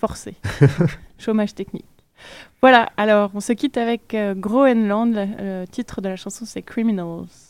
forcé. Chômage technique. Voilà, alors on se quitte avec euh, Groenland. Le titre de la chanson c'est Criminals.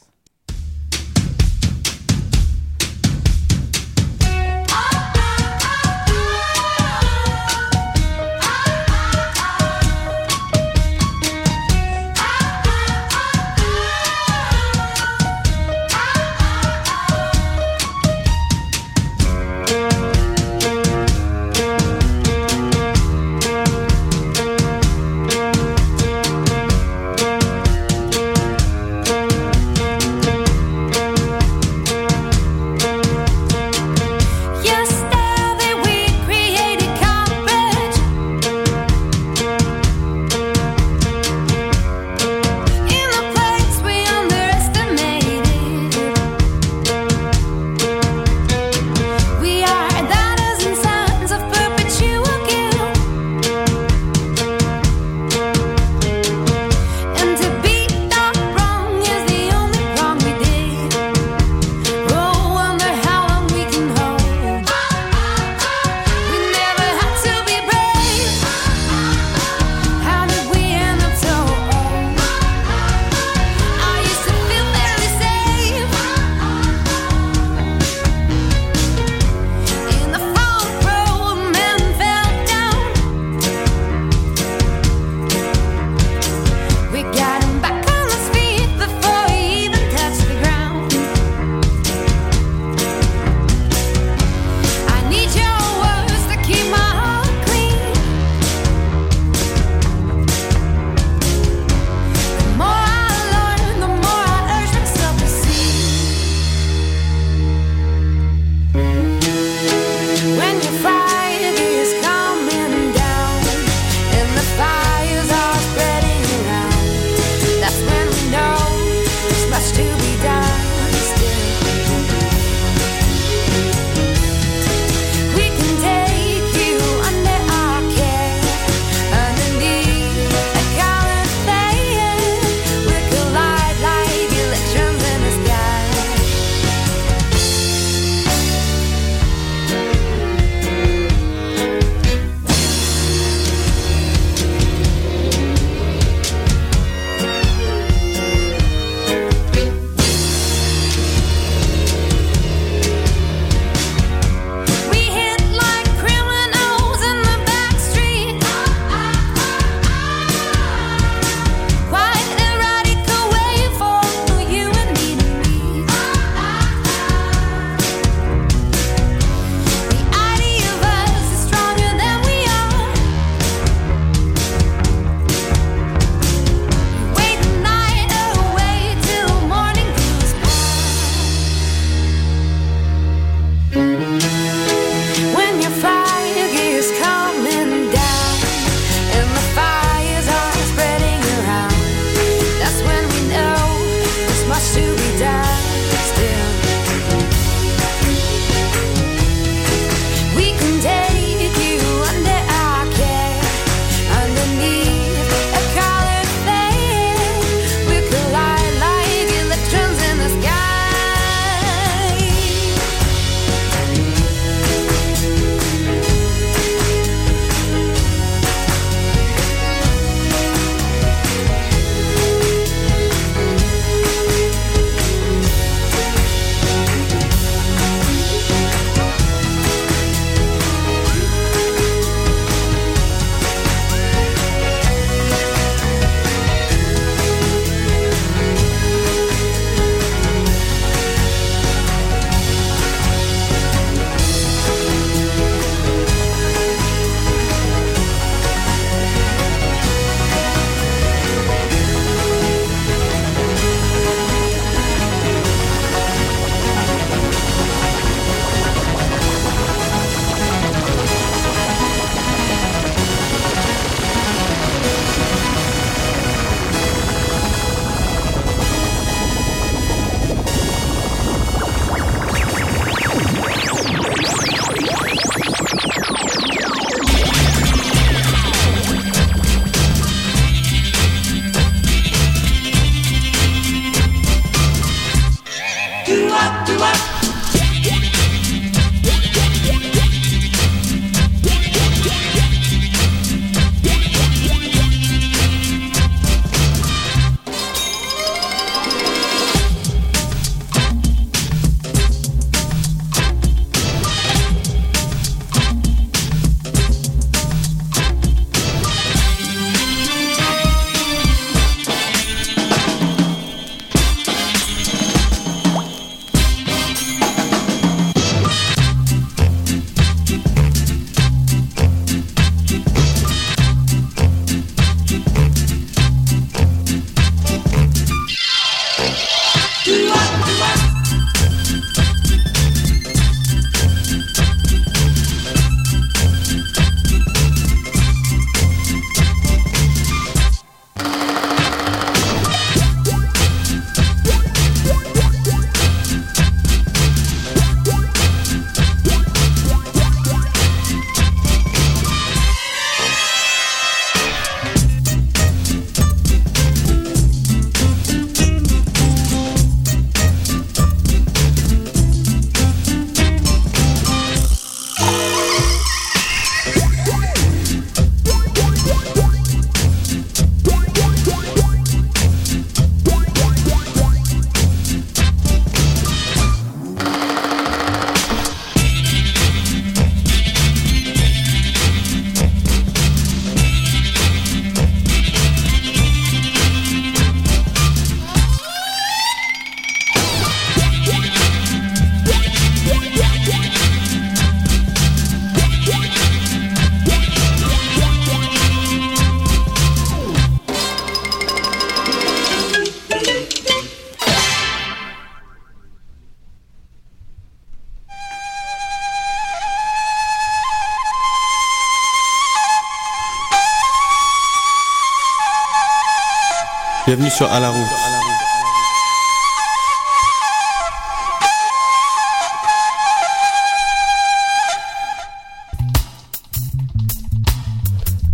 À.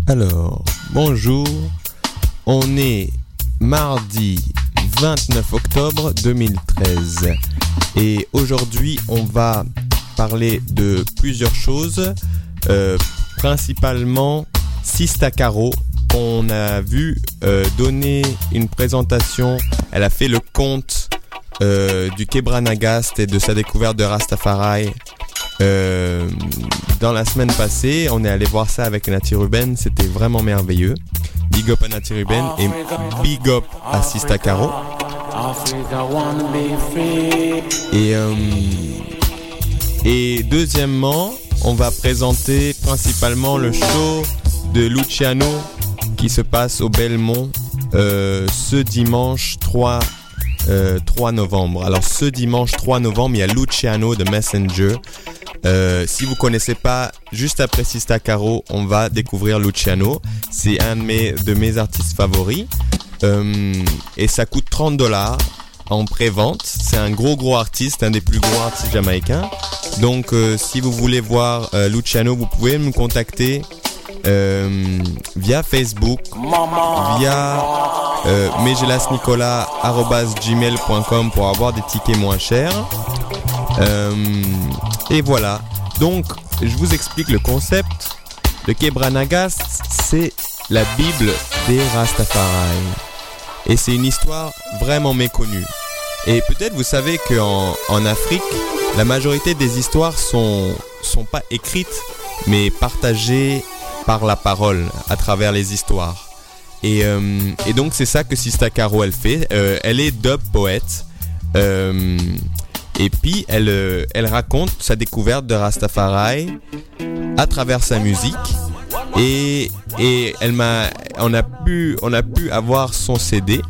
Alors, bonjour. On est mardi 29 octobre 2013. Et aujourd'hui, on va parler de plusieurs choses. Euh, principalement Sista Caro. On a vu euh, donner une présentation. Elle a fait le compte euh, du Kebranagast et de sa découverte de Rastafari euh, dans la semaine passée. On est allé voir ça avec Nati Ruben. C'était vraiment merveilleux. Big up à Nati Ruben et big up à Sista Caro. Et deuxièmement, on va présenter principalement le show de Luciano qui se passe au Belmont euh, ce dimanche 3, 3 novembre. Alors ce dimanche 3 novembre, il y a Luciano de Messenger. Euh, si vous connaissez pas, juste après Sista Caro, on va découvrir Luciano. C'est un de mes, de mes artistes favoris. Euh, et ça coûte 30 dollars en pré-vente. C'est un gros gros artiste, un des plus gros artistes jamaïcains. Donc euh, si vous voulez voir euh, Luciano, vous pouvez me contacter euh, via Facebook, via euh, pour avoir des tickets moins chers. Euh, et voilà. Donc, je vous explique le concept. Le Kebranagast, c'est la Bible des Rastafari. Et c'est une histoire vraiment méconnue. Et peut-être vous savez qu'en en Afrique, la majorité des histoires sont, sont pas écrites, mais partagées par la parole, à travers les histoires. Et, euh, et donc c'est ça que Sista Caro elle fait. Euh, elle est dub poète. Euh, et puis elle, elle raconte sa découverte de Rastafari à travers sa musique. Et, et elle m'a, on a pu, on a pu avoir son CD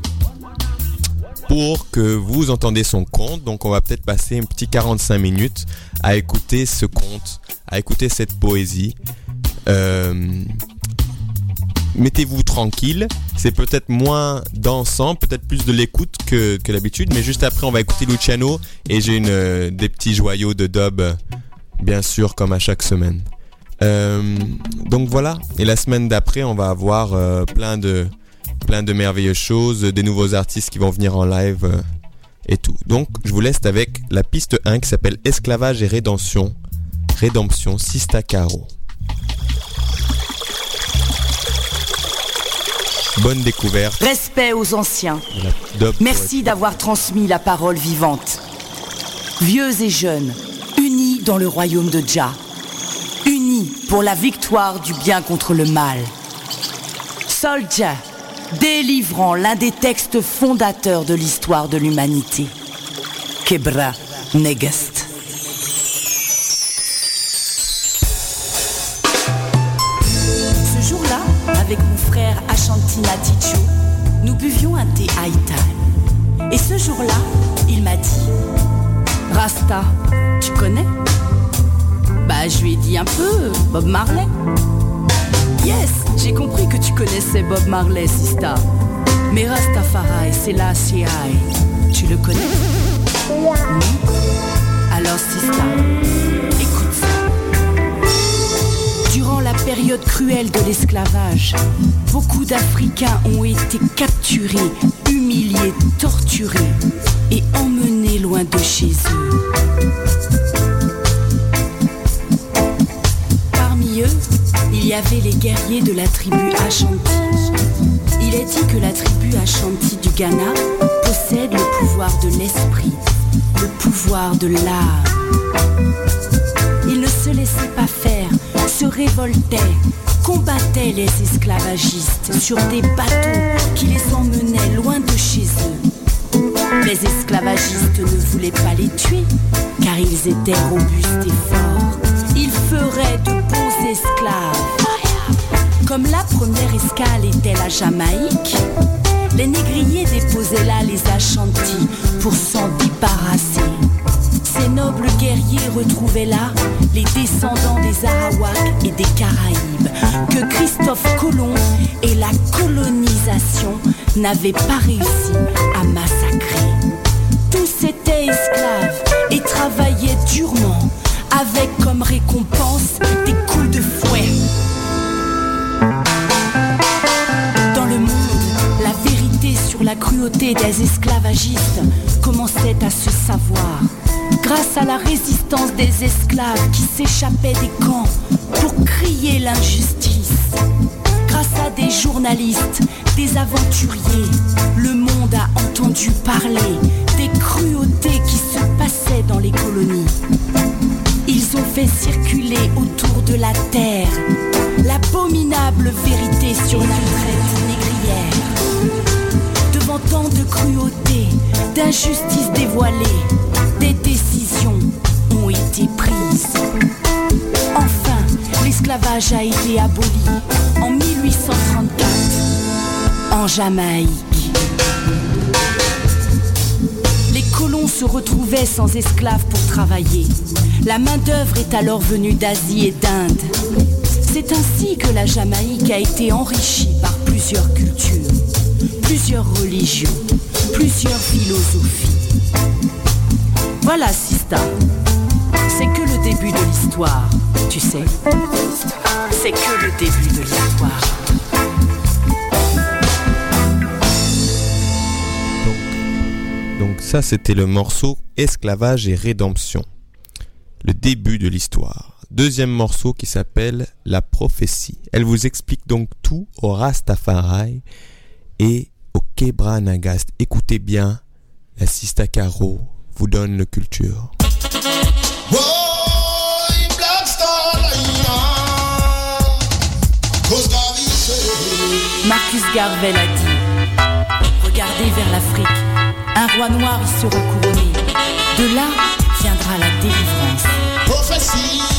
pour que vous entendez son conte. Donc on va peut-être passer un petit 45 minutes à écouter ce conte, à écouter cette poésie. Euh, Mettez-vous tranquille, c'est peut-être moins dansant, peut-être plus de l'écoute que, que d'habitude, mais juste après on va écouter Luciano et j'ai une euh, des petits joyaux de dub, bien sûr, comme à chaque semaine. Euh, donc voilà, et la semaine d'après on va avoir plein de plein de merveilleuses choses, des nouveaux artistes qui vont venir en live et tout. Donc je vous laisse avec la piste 1 qui s'appelle Esclavage et Rédemption. Rédemption Sista Bonne découverte. Respect aux anciens. Merci d'avoir transmis la parole vivante. Vieux et jeunes, unis dans le royaume de Jah. Unis pour la victoire du bien contre le mal. Soldier, délivrant l'un des textes fondateurs de l'histoire de l'humanité. Kebra Negest. Mon frère Ashanti Naticho, nous buvions un thé Haïtal. Et ce jour-là, il m'a dit Rasta, tu connais? Bah, je lui ai dit un peu Bob Marley. Yes, j'ai compris que tu connaissais Bob Marley, Sista. Mais Rastafari, c'est la CI. Tu le connais? Hmm? Alors, Sista, période cruelle de l'esclavage, beaucoup d'Africains ont été capturés, humiliés, torturés et emmenés loin de chez eux. Parmi eux, il y avait les guerriers de la tribu Ashanti. Il est dit que la tribu Ashanti du Ghana possède le pouvoir de l'esprit, le pouvoir de l'âme. Ils ne se laissaient pas faire, se révoltaient, combattaient les esclavagistes sur des bateaux qui les emmenaient loin de chez eux. Les esclavagistes ne voulaient pas les tuer, car ils étaient robustes et forts. Ils feraient de bons esclaves. Comme la première escale était la Jamaïque, les négriers déposaient là les Ashantis pour s'en débarrasser. Ces nobles guerriers retrouvaient là les descendants des Arawaks et des Caraïbes que Christophe colons et la colonisation n'avaient pas réussi à massacrer. Tous étaient esclaves et travaillaient durement avec comme récompense des coups de fouet. Dans le monde, la vérité sur la cruauté des esclavagistes commençait à se savoir grâce à la résistance des esclaves qui s'échappaient des camps pour crier l'injustice. Grâce à des journalistes, des aventuriers, le monde a entendu parler des cruautés qui se passaient dans les colonies. Ils ont fait circuler autour de la terre l'abominable vérité sur la traite négrière. Devant tant de cruauté, d'injustice dévoilée, des décisions ont été prises. Enfin, l'esclavage a été aboli en 1834 en Jamaïque. Les colons se retrouvaient sans esclaves pour travailler. La main-d'œuvre est alors venue d'Asie et d'Inde. C'est ainsi que la Jamaïque a été enrichie par plusieurs cultures, plusieurs religions, plusieurs philosophies. Voilà, Sista. C'est que le début de l'histoire, tu sais. C'est que le début de l'histoire. Donc ça, c'était le morceau Esclavage et rédemption. Le début de l'histoire. Deuxième morceau qui s'appelle La prophétie. Elle vous explique donc tout au Rastafari et au Kebra Nagast. Écoutez bien, la Sista Caro vous donne le culture. Marcus Garvey a dit Regardez vers l'Afrique, un roi noir y sera couronné. De là viendra la délivrance. Prophétie.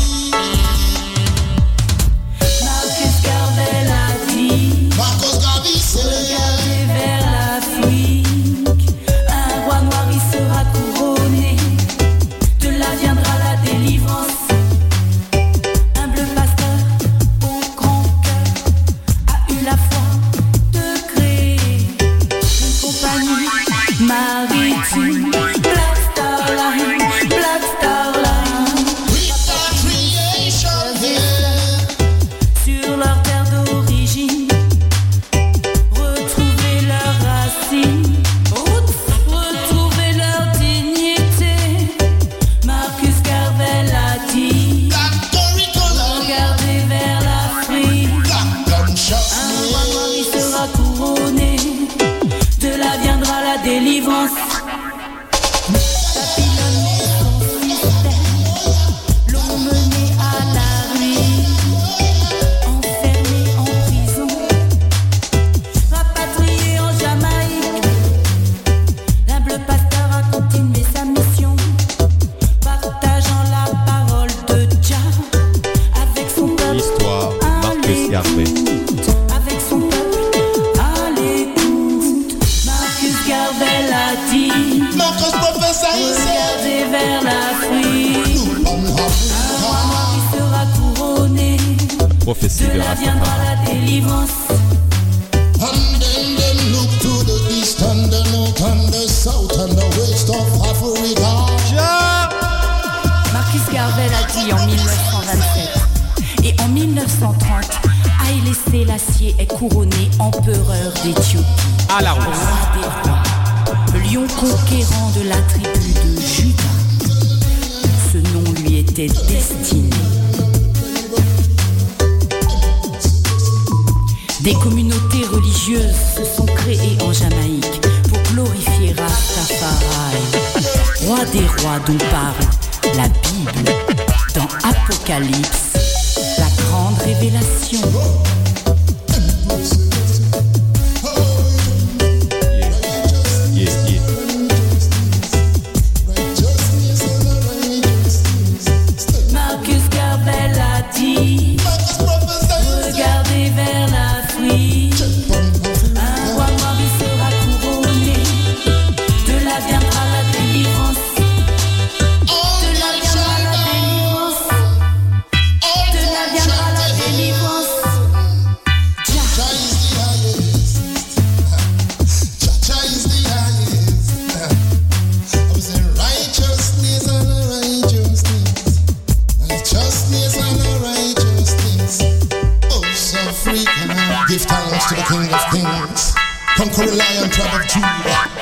Conquering lion tribe of Judah.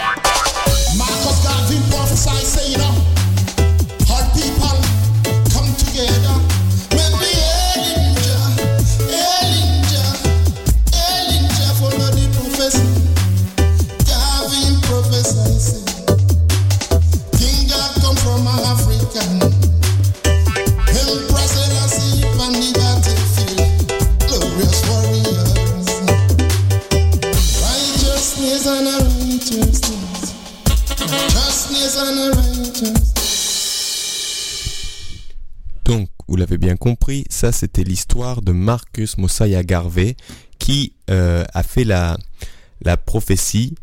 Ça c'était l'histoire de Marcus Mosiah Garvey qui euh, a fait la, la prophétie,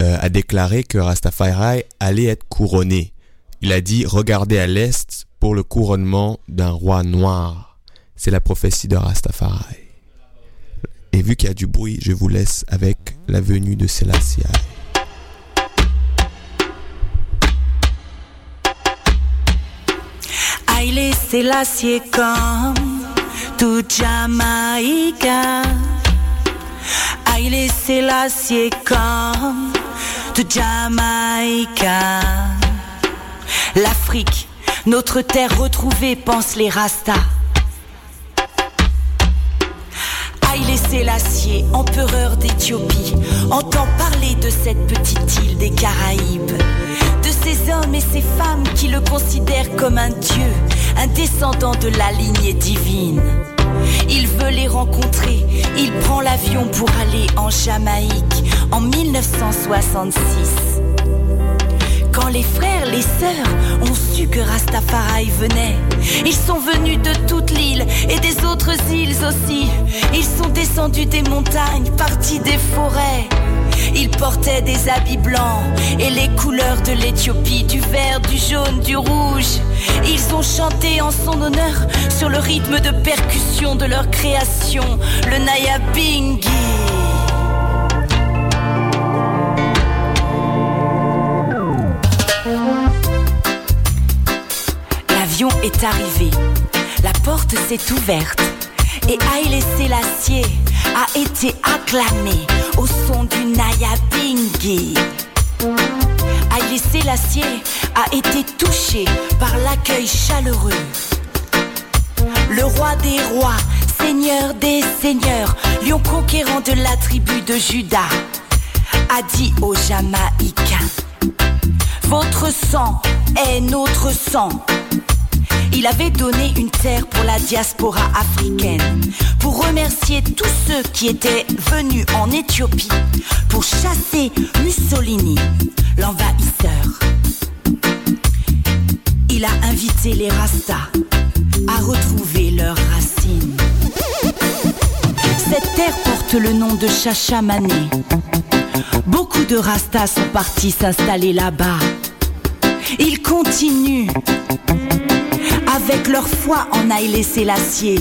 euh, a déclaré que Rastafari allait être couronné. Il a dit regardez à l'est pour le couronnement d'un roi noir. C'est la prophétie de Rastafari. Et vu qu'il y a du bruit, je vous laisse avec la venue de Selassie. Haile Selassie comme tout Jamaïca. Haile Selassie comme tout Jamaïca. L'Afrique, notre terre retrouvée, pensent les Rastas. Haile Selassie, empereur d'Éthiopie, entend parler de cette petite île des Caraïbes, ces hommes et ces femmes qui le considèrent comme un dieu, un descendant de la lignée divine. Il veut les rencontrer, il prend l'avion pour aller en Jamaïque en 1966. Quand les frères, les sœurs ont su que Rastafari venait, ils sont venus de toute l'île et des autres îles aussi. Ils sont descendus des montagnes, partis des forêts. Ils portaient des habits blancs et les couleurs de l'Éthiopie, du vert, du jaune, du rouge. Ils ont chanté en son honneur sur le rythme de percussion de leur création, le Nayabingi. L'avion est arrivé, la porte s'est ouverte et Haile Selassie a été acclamé au son du Nayabingi. Haile Selassie a été touché par l'accueil chaleureux. Le roi des rois, seigneur des seigneurs, lion conquérant de la tribu de Juda, a dit aux Jamaïcains Votre sang est notre sang. Il avait donné une terre pour la diaspora africaine, pour remercier tous ceux qui étaient venus en Éthiopie pour chasser Mussolini, l'envahisseur. Il a invité les Rastas à retrouver leurs racines. Cette terre porte le nom de Chachamané. Beaucoup de Rastas sont partis s'installer là-bas. Ils continuent avec leur foi en Haïlé Sélassié,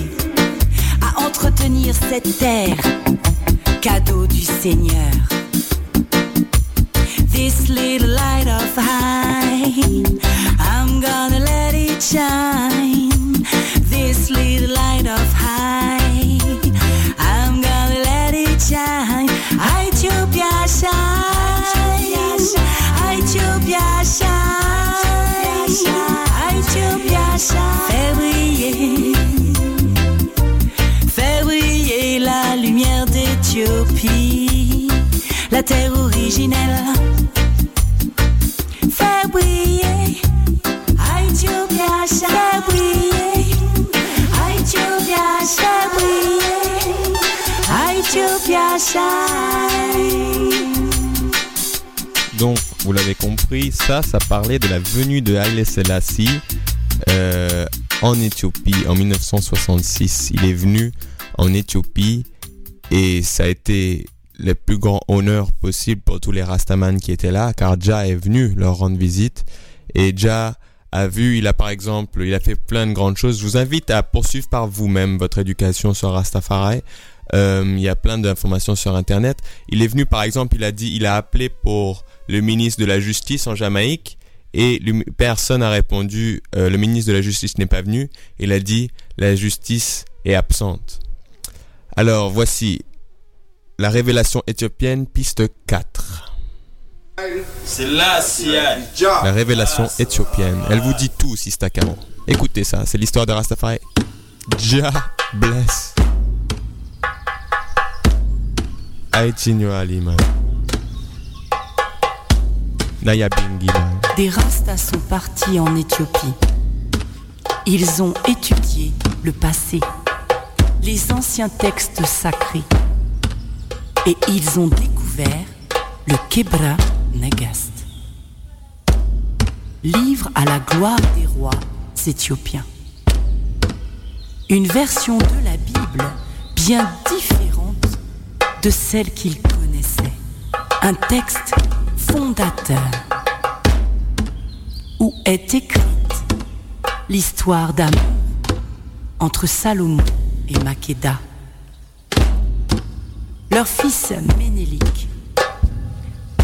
à entretenir cette terre, cadeau du Seigneur. This little light of high, I'm gonna let it shine. This little light of high, I'm gonna let it shine. Ethiopia shine, Ethiopia shine, la lumière d'Éthiopie, la terre originelle. Fais briller, Ethiopia shine. Fais briller. Fais briller, Ethiopia shine. Donc, vous l'avez compris, ça, ça parlait de la venue de Haile Selassie euh, en Éthiopie en 1966. Il est venu en Éthiopie et ça a été le plus grand honneur possible pour tous les Rastaman qui étaient là, car Jah est venu leur rendre visite et Jah a vu, il a par exemple, il a fait plein de grandes choses. Je vous invite à poursuivre par vous-même votre éducation sur Rastafari. Euh, il y a plein d'informations sur Internet. Il est venu, par exemple, il a dit, il a appelé pour le ministre de la Justice en Jamaïque et personne n'a répondu. euh, le ministre de la Justice n'est pas venu. Il a dit, la justice est absente. Alors voici la révélation éthiopienne, piste 4. C'est la révélation éthiopienne. Elle vous dit tout, Sista Caro. Écoutez ça, c'est l'histoire de Rastafari. Jah bless. Ali, man. Des Rastas sont partis en Éthiopie. Ils ont étudié le passé, les anciens textes sacrés, et ils ont découvert le Kebra Nagast, livre à la gloire des rois éthiopiens. Une version de la Bible bien différente de celle qu'ils connaissaient. Un texte fondateur où est écrite l'histoire d'amour entre Salomon et Makeda? Leur fils Ménélique,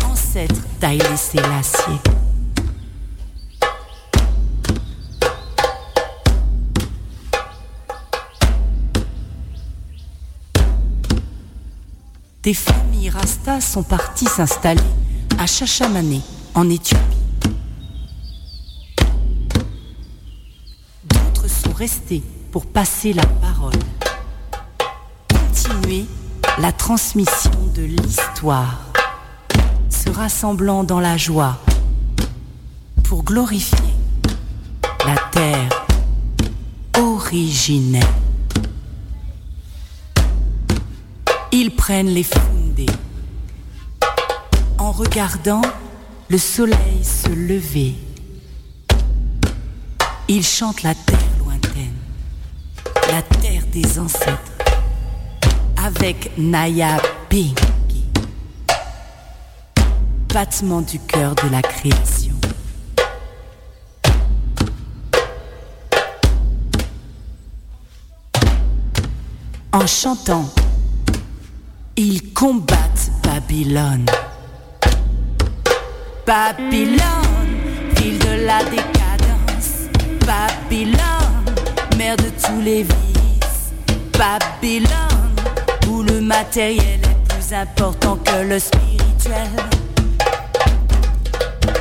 ancêtre d'Haïlé Sélassié. Des familles rastas sont parties s'installer à Chachamané, en Éthiopie. D'autres sont restés pour passer la parole, continuer la transmission de l'histoire, se rassemblant dans la joie pour glorifier la terre originelle. Ils prennent les en regardant le soleil se lever. Ils chantent la terre lointaine, la terre des ancêtres, avec Naya Bingi, battement du cœur de la création. En chantant, ils combattent Babylone. Babylone, ville de la décadence. Babylone, mère de tous les vices. Babylone, où le matériel est plus important que le spirituel.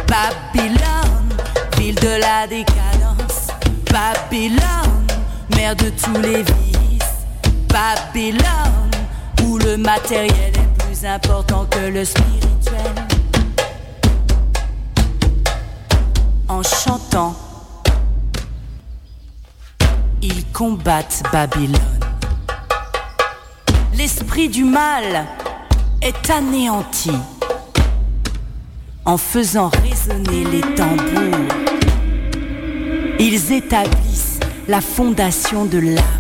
Babylone, ville de la décadence. Babylone, mère de tous les vices. Babylone, où le matériel est plus important que le spirituel. En chantant, ils combattent Babylone. L'esprit du mal est anéanti en faisant résonner les tambours. Ils établissent la fondation de l'amour.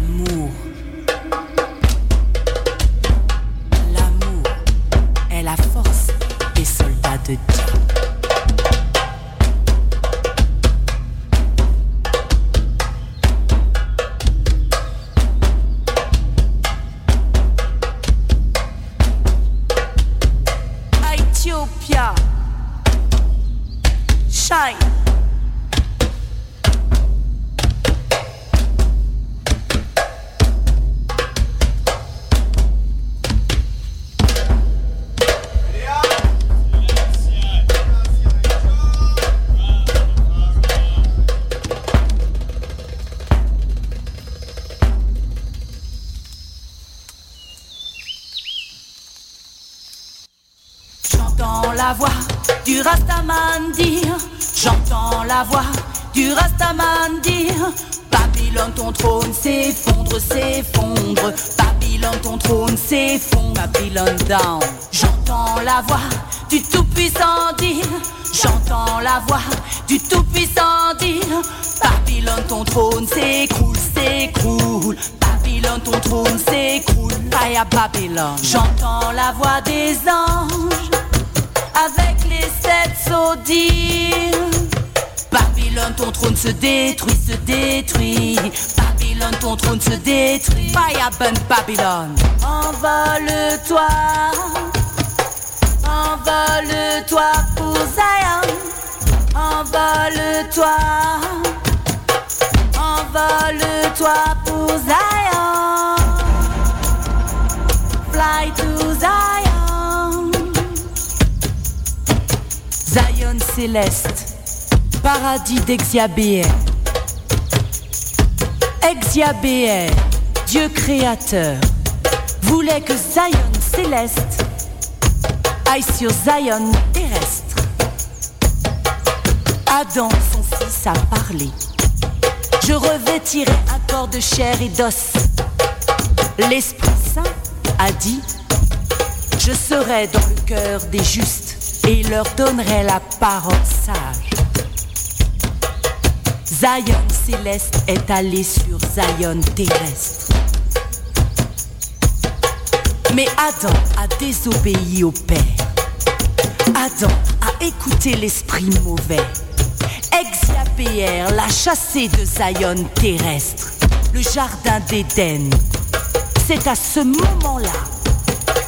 Paradis d'Exiabéer. Exiabéer, Dieu créateur, voulait que Zion céleste aille sur Zion terrestre. Adam, son fils, a parlé. Je revêtirai un corps de chair et d'os. L'Esprit Saint a dit, je serai dans le cœur des justes et leur donnerai la parole sage. Zion céleste est allé sur Zion terrestre. Mais Adam a désobéi au Père. Adam a écouté l'esprit mauvais. Exiapéer l'a chassé de Zion terrestre, le jardin d'Éden. C'est à ce moment-là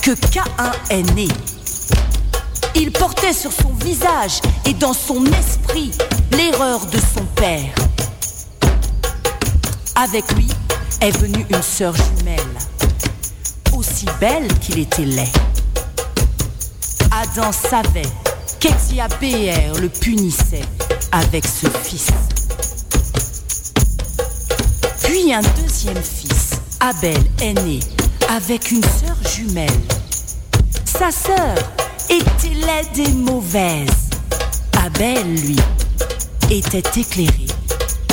que Caïn est né. Il portait sur son visage et dans son esprit l'erreur de son père. Avec lui est venue une sœur jumelle, aussi belle qu'il était laid. Adam savait qu'Exiabéer le punissait avec ce fils. Puis un deuxième fils, Abel, est né avec une sœur jumelle. Sa sœur était laide et mauvaise. Abel, lui, était éclairé,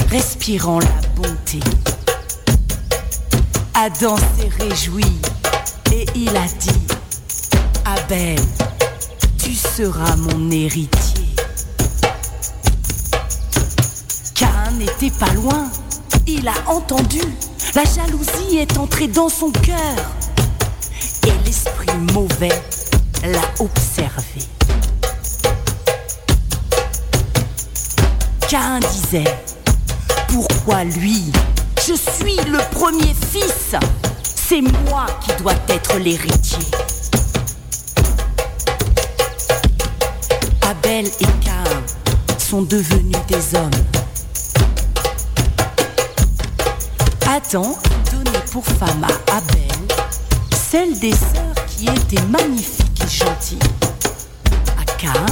respirant la bonté. Adam s'est réjoui et il a dit, Abel, tu seras mon héritier. Cain n'était pas loin, il a entendu, la jalousie est entrée dans son cœur et l'esprit mauvais l'a observé. Cain disait, pourquoi lui Je suis le premier fils, c'est moi qui dois être l'héritier. Abel et Cain sont devenus des hommes. Adam a donné pour femme à Abel celle des sœurs qui était magnifique et gentille. À Cain,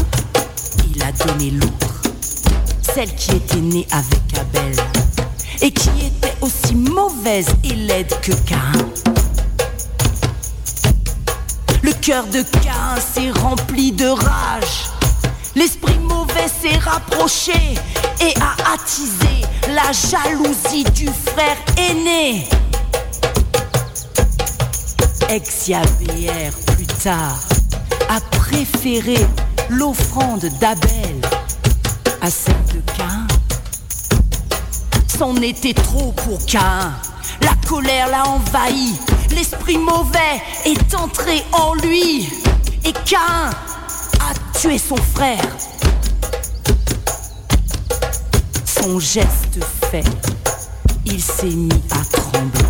il a donné l'autre, celle qui était née avec Abel et qui était aussi mauvaise et laide que Cain. Le cœur de Cain s'est rempli de rage. L'esprit mauvais s'est rapproché et a attisé la jalousie du frère aîné. Exiabéer, plus tard, a préféré l'offrande d'Abel à celle. C'en était trop pour Cain. La colère l'a envahi. L'esprit mauvais est entré en lui. Et Cain a tué son frère. Son geste fait, il s'est mis à trembler.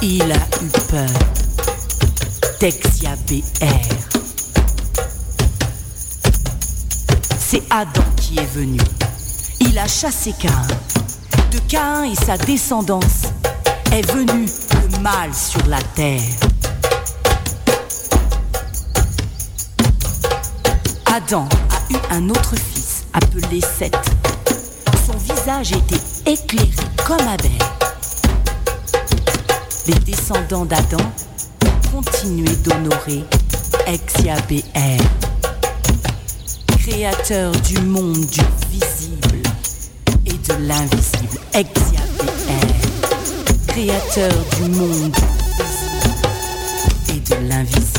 Il a eu peur d'Exiabéer. C'est Adam qui est venu. Il a chassé Cain. De Cain et sa descendance est venu le mal sur la terre. Adam a eu un autre fils appelé Seth. Son visage était éclairé comme Abel. Les descendants d'Adam continuaient d'honorer Exiabéer, créateur du monde du visible de l'invisible. Exiabéer, créateur du monde et de l'invisible.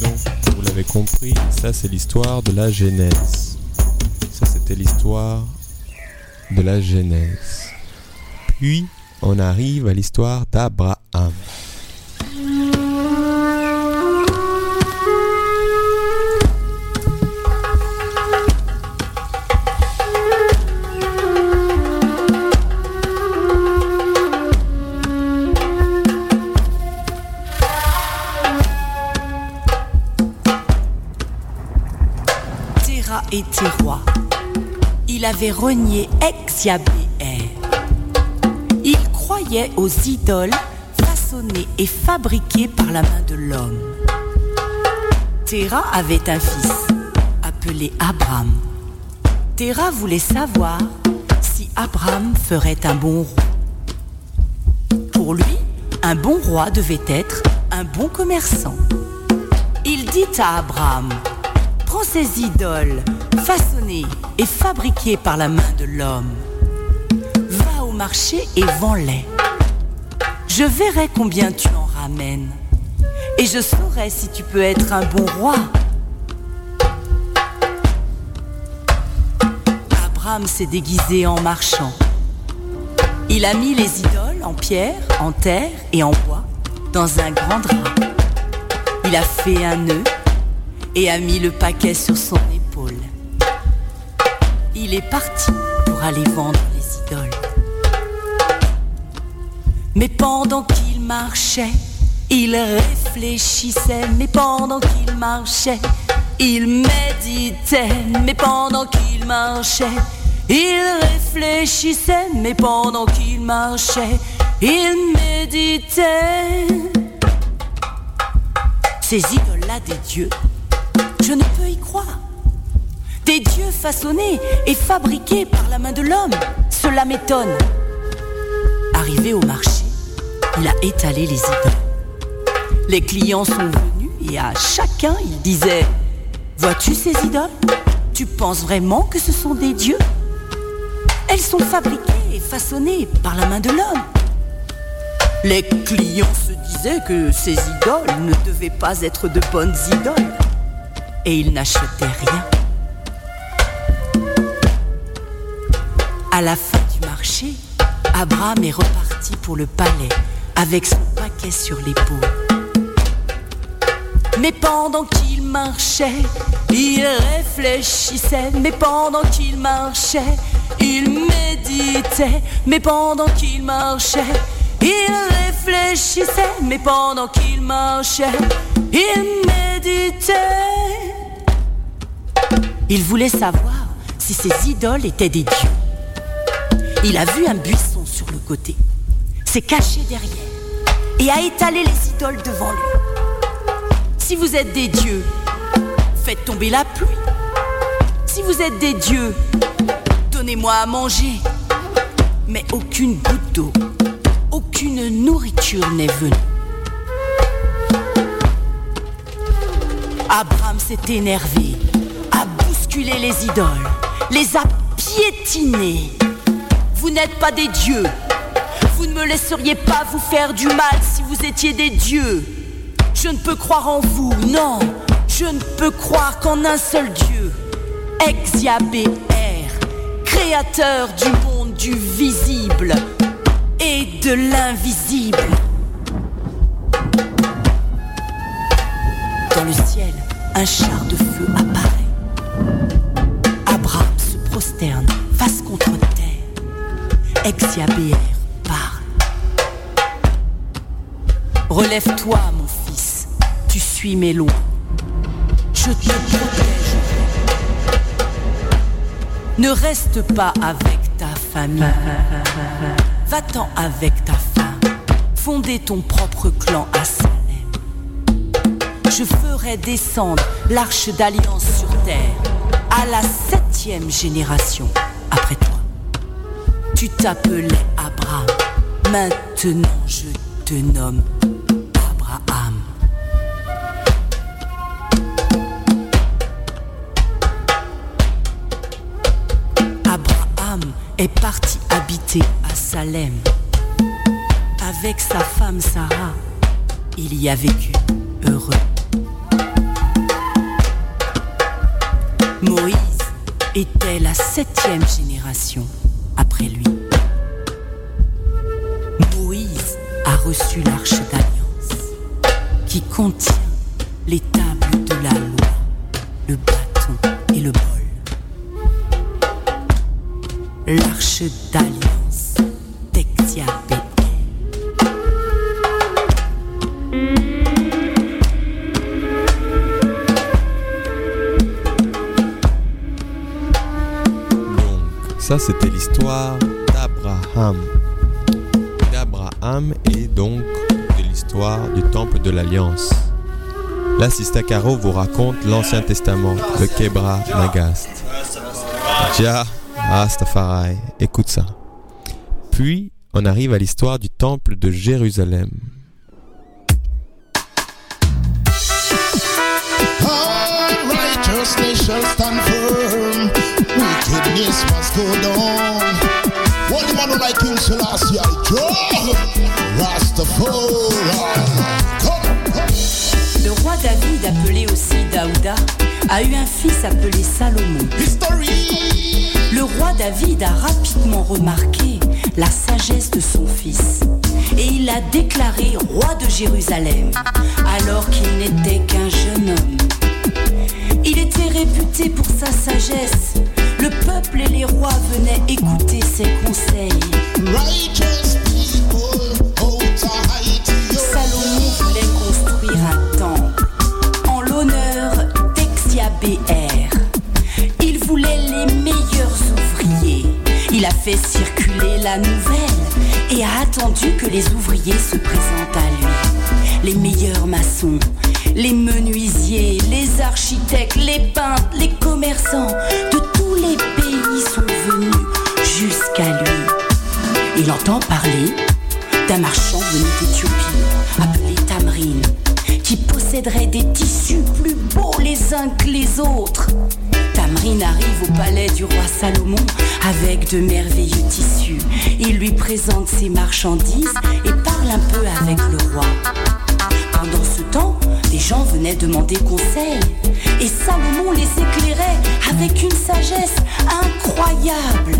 Donc, vous l'avez compris, ça c'est l'histoire de la Genèse. Ça c'était l'histoire de la Genèse. Puis, on arrive à l'histoire d'Abraham. Avait renié Exiabéer. croyait aux idoles façonnées et fabriquées par la main de l'homme. Terah avait un fils appelé Abraham. Terah voulait savoir si Abraham ferait un bon roi. Pour lui, un bon roi devait être un bon commerçant. Il dit à Abraham, prends ces idoles façonnées et fabriquées par la main de l'homme. Va au marché et vends-les. Je verrai combien tu en ramènes. Et je saurai si tu peux être un bon roi. Abraham s'est déguisé en marchand. Il a mis les idoles en pierre, en terre et en bois dans un grand drap. Il a fait un nœud et a mis le paquet sur son. Il est parti pour aller vendre les idoles. Mais pendant qu'il marchait, il réfléchissait. Mais pendant qu'il marchait, il méditait. Mais pendant qu'il marchait, il réfléchissait. Mais pendant qu'il marchait, il méditait. Ces idoles-là des dieux, je ne peux. Des dieux façonnés et fabriqués par la main de l'homme, cela m'étonne. Arrivé au marché, il a étalé les idoles. Les clients sont venus et à chacun il disait Vois-tu ces idoles? Tu penses vraiment que ce sont des dieux? Elles sont fabriquées et façonnées par la main de l'homme. Les clients se disaient que ces idoles ne devaient pas être de bonnes idoles. Et ils n'achetaient rien. À la fin du marché, Abraham est reparti pour le palais avec son paquet sur l'épaule. Mais pendant qu'il marchait, il réfléchissait. Mais pendant qu'il marchait, il méditait. Mais pendant qu'il marchait, il réfléchissait. Mais pendant qu'il marchait, il méditait. Il voulait savoir si ces idoles étaient des dieux. Il a vu un buisson sur le côté, s'est caché derrière et a étalé les idoles devant lui. Si vous êtes des dieux, faites tomber la pluie. Si vous êtes des dieux, donnez-moi à manger. Mais aucune goutte d'eau, aucune nourriture n'est venue. Abraham s'est énervé, a bousculé les idoles, les a piétinées. Vous n'êtes pas des dieux. Vous ne me laisseriez pas vous faire du mal si vous étiez des dieux. Je ne peux croire en vous, non. Je ne peux croire qu'en un seul Dieu. Ex-Yahvé créateur du monde du visible et de l'invisible. Dans le ciel, un char de feu apparaît. Ex-Yahvé parle. Relève-toi, mon fils, tu suis mes lois. Je te protège. Ne reste pas avec ta famille. Va-t'en avec ta femme. Fonder ton propre clan à Salem. Je ferai descendre l'arche d'alliance sur terre à la septième génération. Tu t'appelais Abraham. Maintenant je te nomme Abraham. Abraham est parti habiter à Salem. Avec sa femme Sarah, il y a vécu heureux. Moïse était la septième génération et le bol. L'arche d'alliance d'Exiabé. Donc, ça c'était l'histoire. D'Abraham. d'Abraham et donc de l'histoire du temple de l'Alliance. La Sista Caro vous raconte l'Ancien Testament, le Kebra Nagast. Jah Rastafari, écoute ça. Puis, on arrive à l'histoire du temple de Jérusalem. Le roi David, appelé aussi Daouda, a eu un fils appelé Salomon. Le roi David a rapidement remarqué la sagesse de son fils et il l'a déclaré roi de Jérusalem alors qu'il n'était qu'un jeune homme. Il était réputé pour sa sagesse. Le peuple et les rois venaient écouter ses conseils. Circuler la nouvelle et a attendu que les ouvriers se présentent à lui. Les meilleurs maçons, les menuisiers, les architectes, les peintres, les commerçants de tous les pays sont venus jusqu'à lui. Il entend parler d'un marchand venu d'Éthiopie, appelé Tamrine, qui posséderait des tissus plus beaux les uns que les autres. Arrive au palais du roi Salomon avec de merveilleux tissus. Il lui présente ses marchandises et parle un peu avec le roi. Pendant ce temps, des gens venaient demander conseil et Salomon les éclairait avec une sagesse incroyable.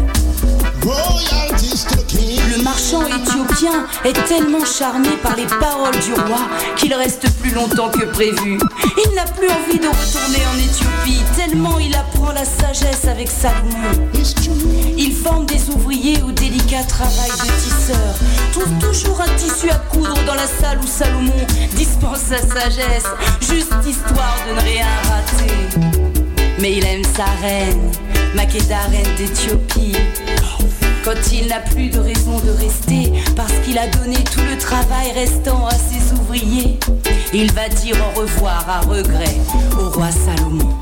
Le marchand éthiopien est tellement charmé par les paroles du roi qu'il reste plus longtemps que prévu. Il n'a plus envie de retourner en Éthiopie, tellement il apprend la sagesse avec Salomon. Il forme des ouvriers au délicat travail de tisseur, trouve toujours un tissu à coudre dans la salle où Salomon dispense sa sagesse, juste histoire de ne rien rater. Mais il aime sa reine, Makeda, reine d'Éthiopie. Quand il n'a plus de raison de rester, parce qu'il a donné tout le travail restant à ses ouvriers, il va dire au revoir à regret au roi Salomon.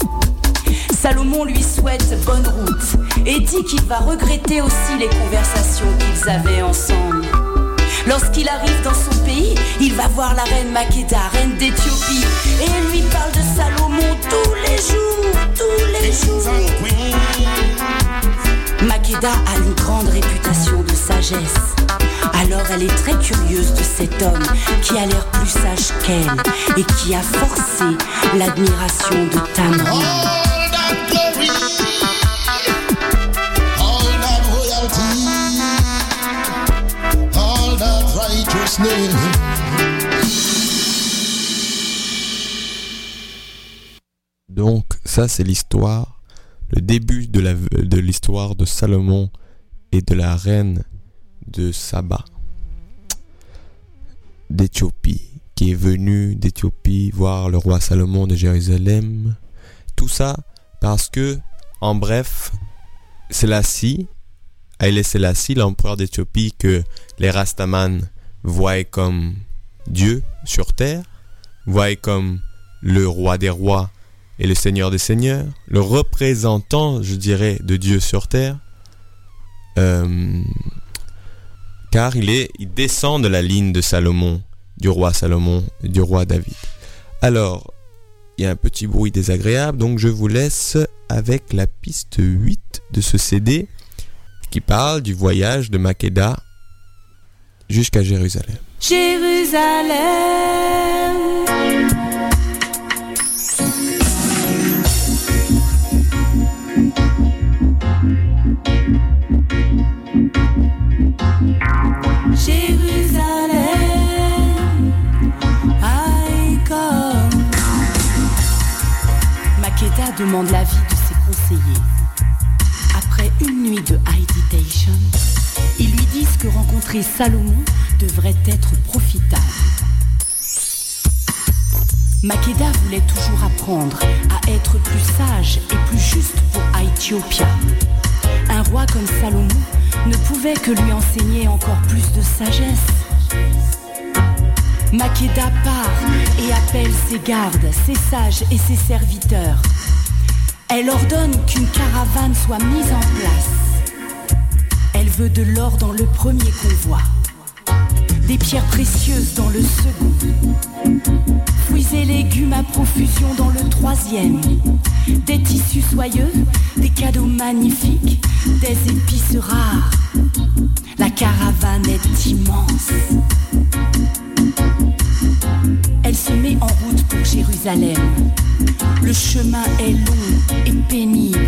Salomon lui souhaite bonne route et dit qu'il va regretter aussi les conversations qu'ils avaient ensemble. Lorsqu'il arrive dans son pays, il va voir la reine Makeda, reine d'Éthiopie, et elle lui parle de Salomon tous les jours, tous les jours. Makeda a une grande réputation de sagesse. Alors elle est très curieuse de cet homme qui a l'air plus sage qu'elle et qui a forcé l'admiration de righteousness. Donc ça c'est l'histoire, le début de l'histoire de Salomon et de la reine de Saba d'Éthiopie, qui est venue d'Éthiopie voir le roi Salomon de Jérusalem. Tout ça parce que, en bref, Selassie, Haile Selassie, l'empereur d'Éthiopie que les Rastaman voient comme Dieu sur terre, voient comme le roi des rois et le Seigneur des Seigneurs, le représentant, je dirais, de Dieu sur terre, euh, car il est, il descend de la ligne de Salomon, du roi Salomon, du roi David. Alors, il y a un petit bruit désagréable, donc je vous laisse avec la piste 8 de ce CD qui parle du voyage de Makeda jusqu'à. Jérusalem. Jérusalem, l'avis de ses conseillers. Après une nuit de meditation, ils lui disent que rencontrer Salomon devrait être profitable. Makeda voulait toujours apprendre à être plus sage et plus juste pour Aethiopia. Un roi comme Salomon ne pouvait que lui enseigner encore plus de sagesse. Makeda part et appelle ses gardes, ses sages et ses serviteurs. Elle ordonne qu'une caravane soit mise en place. Elle veut de l'or dans le premier convoi, des pierres précieuses dans le second, fruits et légumes à profusion dans le troisième, des tissus soyeux, des cadeaux magnifiques, des épices rares. La caravane est immense. Elle se met en route pour Jérusalem. Le chemin est long et pénible,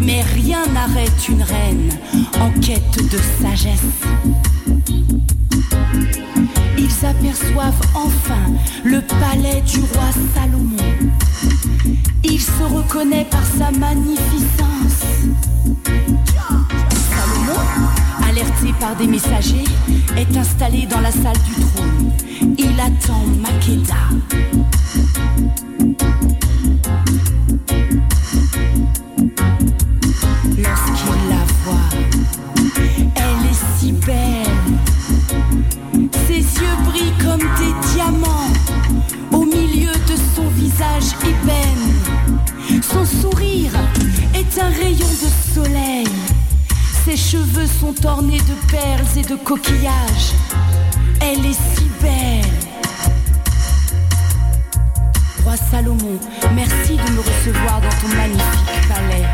mais rien n'arrête une reine en quête de sagesse. Ils aperçoivent enfin le palais du roi Salomon. Il se reconnaît par sa magnificence. Salomon, alerté par des messagers, est installé dans la salle du trône. Il attend Makeda. Lorsqu'il la voit, elle est si belle. Ses yeux brillent comme des diamants au milieu de son visage ébène. Son sourire est un rayon de soleil. Ses cheveux sont ornés de perles et de coquillages. Elle est si belle. Roi Salomon, merci de me recevoir dans ton magnifique palais.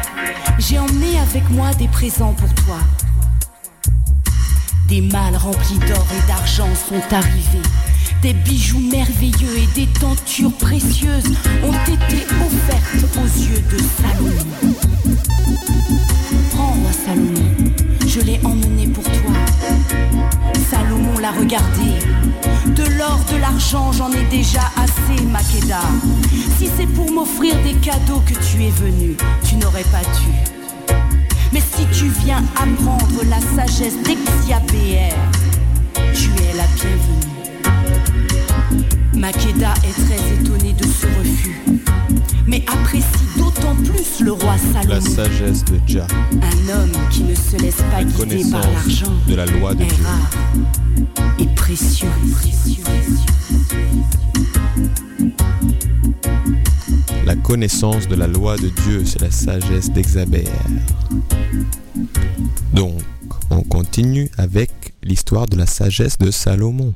J'ai emmené avec moi des présents pour toi. Des malles remplis d'or et d'argent sont arrivés. Des bijoux merveilleux et des tentures précieuses ont été offertes aux yeux de Salomon. Prends, roi Salomon, je l'ai emmené. Salomon l'a regardé. De l'or, de l'argent, j'en ai déjà assez, Makeda. Si c'est pour m'offrir des cadeaux que tu es venu, tu n'aurais pas dû. Mais si tu viens apprendre la sagesse d'Exiabéer, tu es la bienvenue. Makeda est très étonné de ce refus, mais apprécie d'autant plus le roi La Salomon. sagesse de Jah, Un homme qui ne se laisse pas la guider par l'argent de la loi de est Dieu. rare et précieux. La connaissance de la loi de Dieu, c'est la sagesse d'Exabère. Donc, on continue avec l'histoire de la sagesse de Salomon.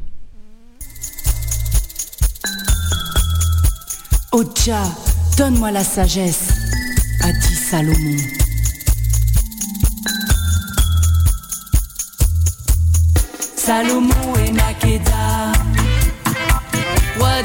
Oh donne-moi la sagesse, a dit Salomon. Salomon et Makeda, roi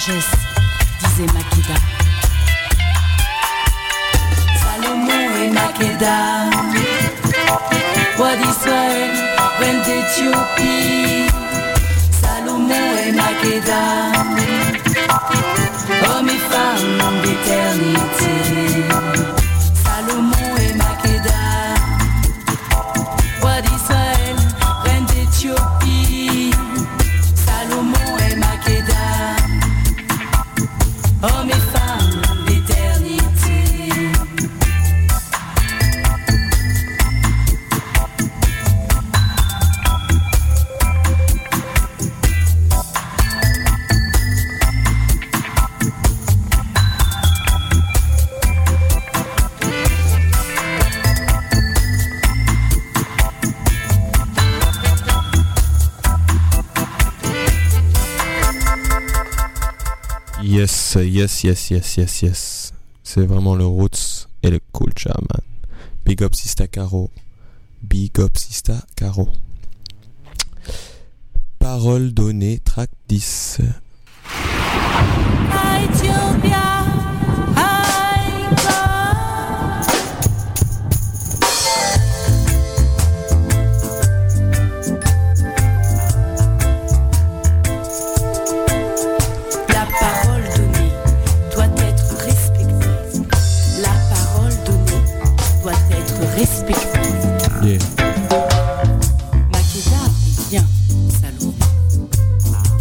sagesse, disait Makeda. Salomon et Makeda, roi d'Israël, reine d'Éthiopie. Salomon et Makeda. yes, yes, yes, yes. C'est vraiment le Roots et le Culture, man. Big up Sista Caro. Big up Sista Caro. Parole donnée, track 10. Ethiopia.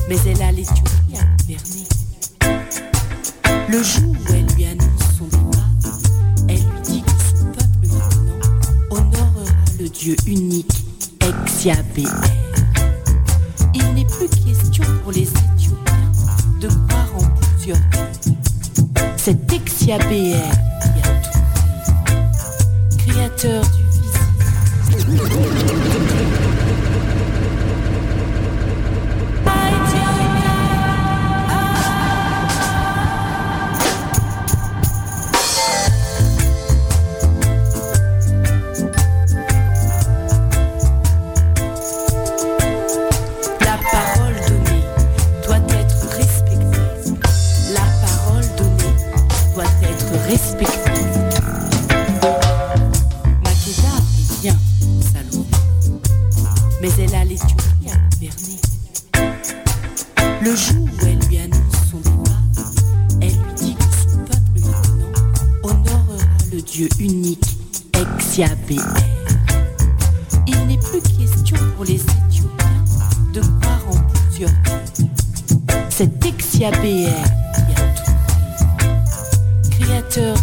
mais elle a les yeux bien. Le jour où elle lui annonce son départ, elle lui dit que son peuple maintenant honorera le Dieu unique, Exiabéer. Il n'est plus question pour les Éthiopiens de croire en plusieurs dieux. Cet Exiabéer qui a tout créateur du physique. Unique, ex-Yahvé. Il n'est plus question pour les Éthiopiens de croire en plusieurs dieux. Cet ex-Yahvé est créateur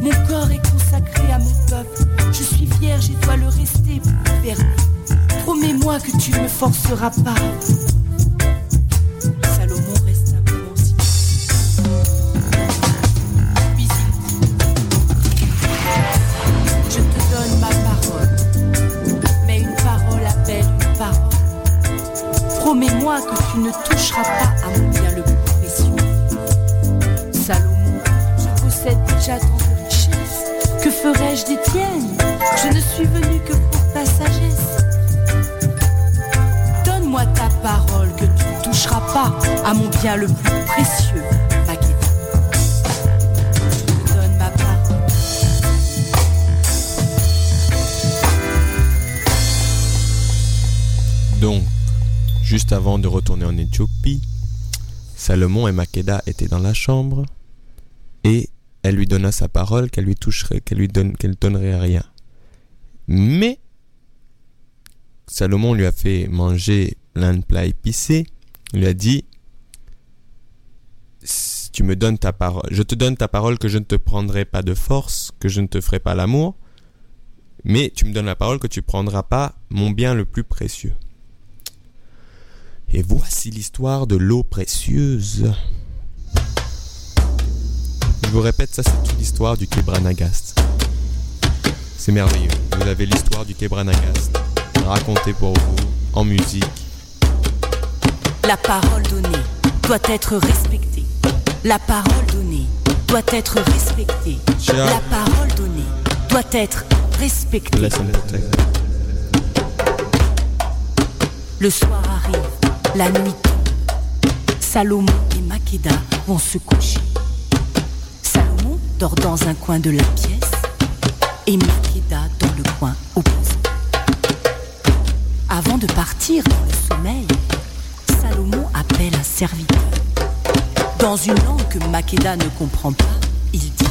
Mon corps est consacré à mon peuple. Je suis vierge et dois le rester gouverner. Promets-moi que tu ne me forceras pas. Salomon reste un moment Je te donne ma parole. Mais une parole appelle une parole. Promets-moi que tu ne toucheras pas à mon ferais-je des tiennes Je ne suis venu que pour ta sagesse. Donne-moi ta parole que tu ne toucheras pas à mon bien le plus précieux, te donne ma parole. Donc, juste avant de retourner en Éthiopie, Salomon et Makeda étaient dans la chambre et elle lui donna sa parole qu'elle lui toucherait, qu'elle lui donne, qu'elle donnerait rien. Mais Salomon lui a fait manger plein de plats épicés. Il lui a dit Si tu me donnes ta parole, je te donne ta parole que je ne te prendrai pas de force, que je ne te ferai pas l'amour, mais tu me donnes la parole que tu prendras pas mon bien le plus précieux. Et voici l'histoire de l'eau précieuse. Je vous répète, ça c'est toute l'histoire du Kebranagast. C'est merveilleux. Vous avez l'histoire du Kebranagast racontée pour vous en musique. La parole donnée doit être respectée. La parole donnée doit être respectée. Ciao. La parole donnée doit être respectée. Laisse. Le soir arrive, la nuit tombe. Salomon et Makeda vont se coucher. Dort dans un coin de la pièce et Makeda dans le coin opposé. Avant de partir dans le sommeil, Salomon appelle un serviteur. Dans une langue que Makeda ne comprend pas, il dit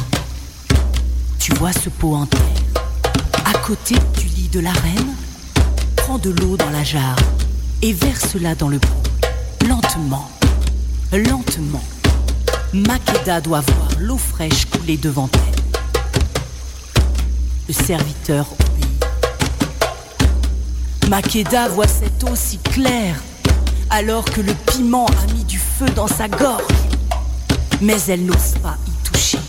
Tu vois ce pot en terre À côté du lit de la reine Prends de l'eau dans la jarre et verse-la dans le pot. Lentement, lentement. Makeda doit voir l'eau fraîche couler devant elle. Le serviteur obéit. Makeda voit cette eau si claire, alors que le piment a mis du feu dans sa gorge. Mais elle n'ose pas y toucher.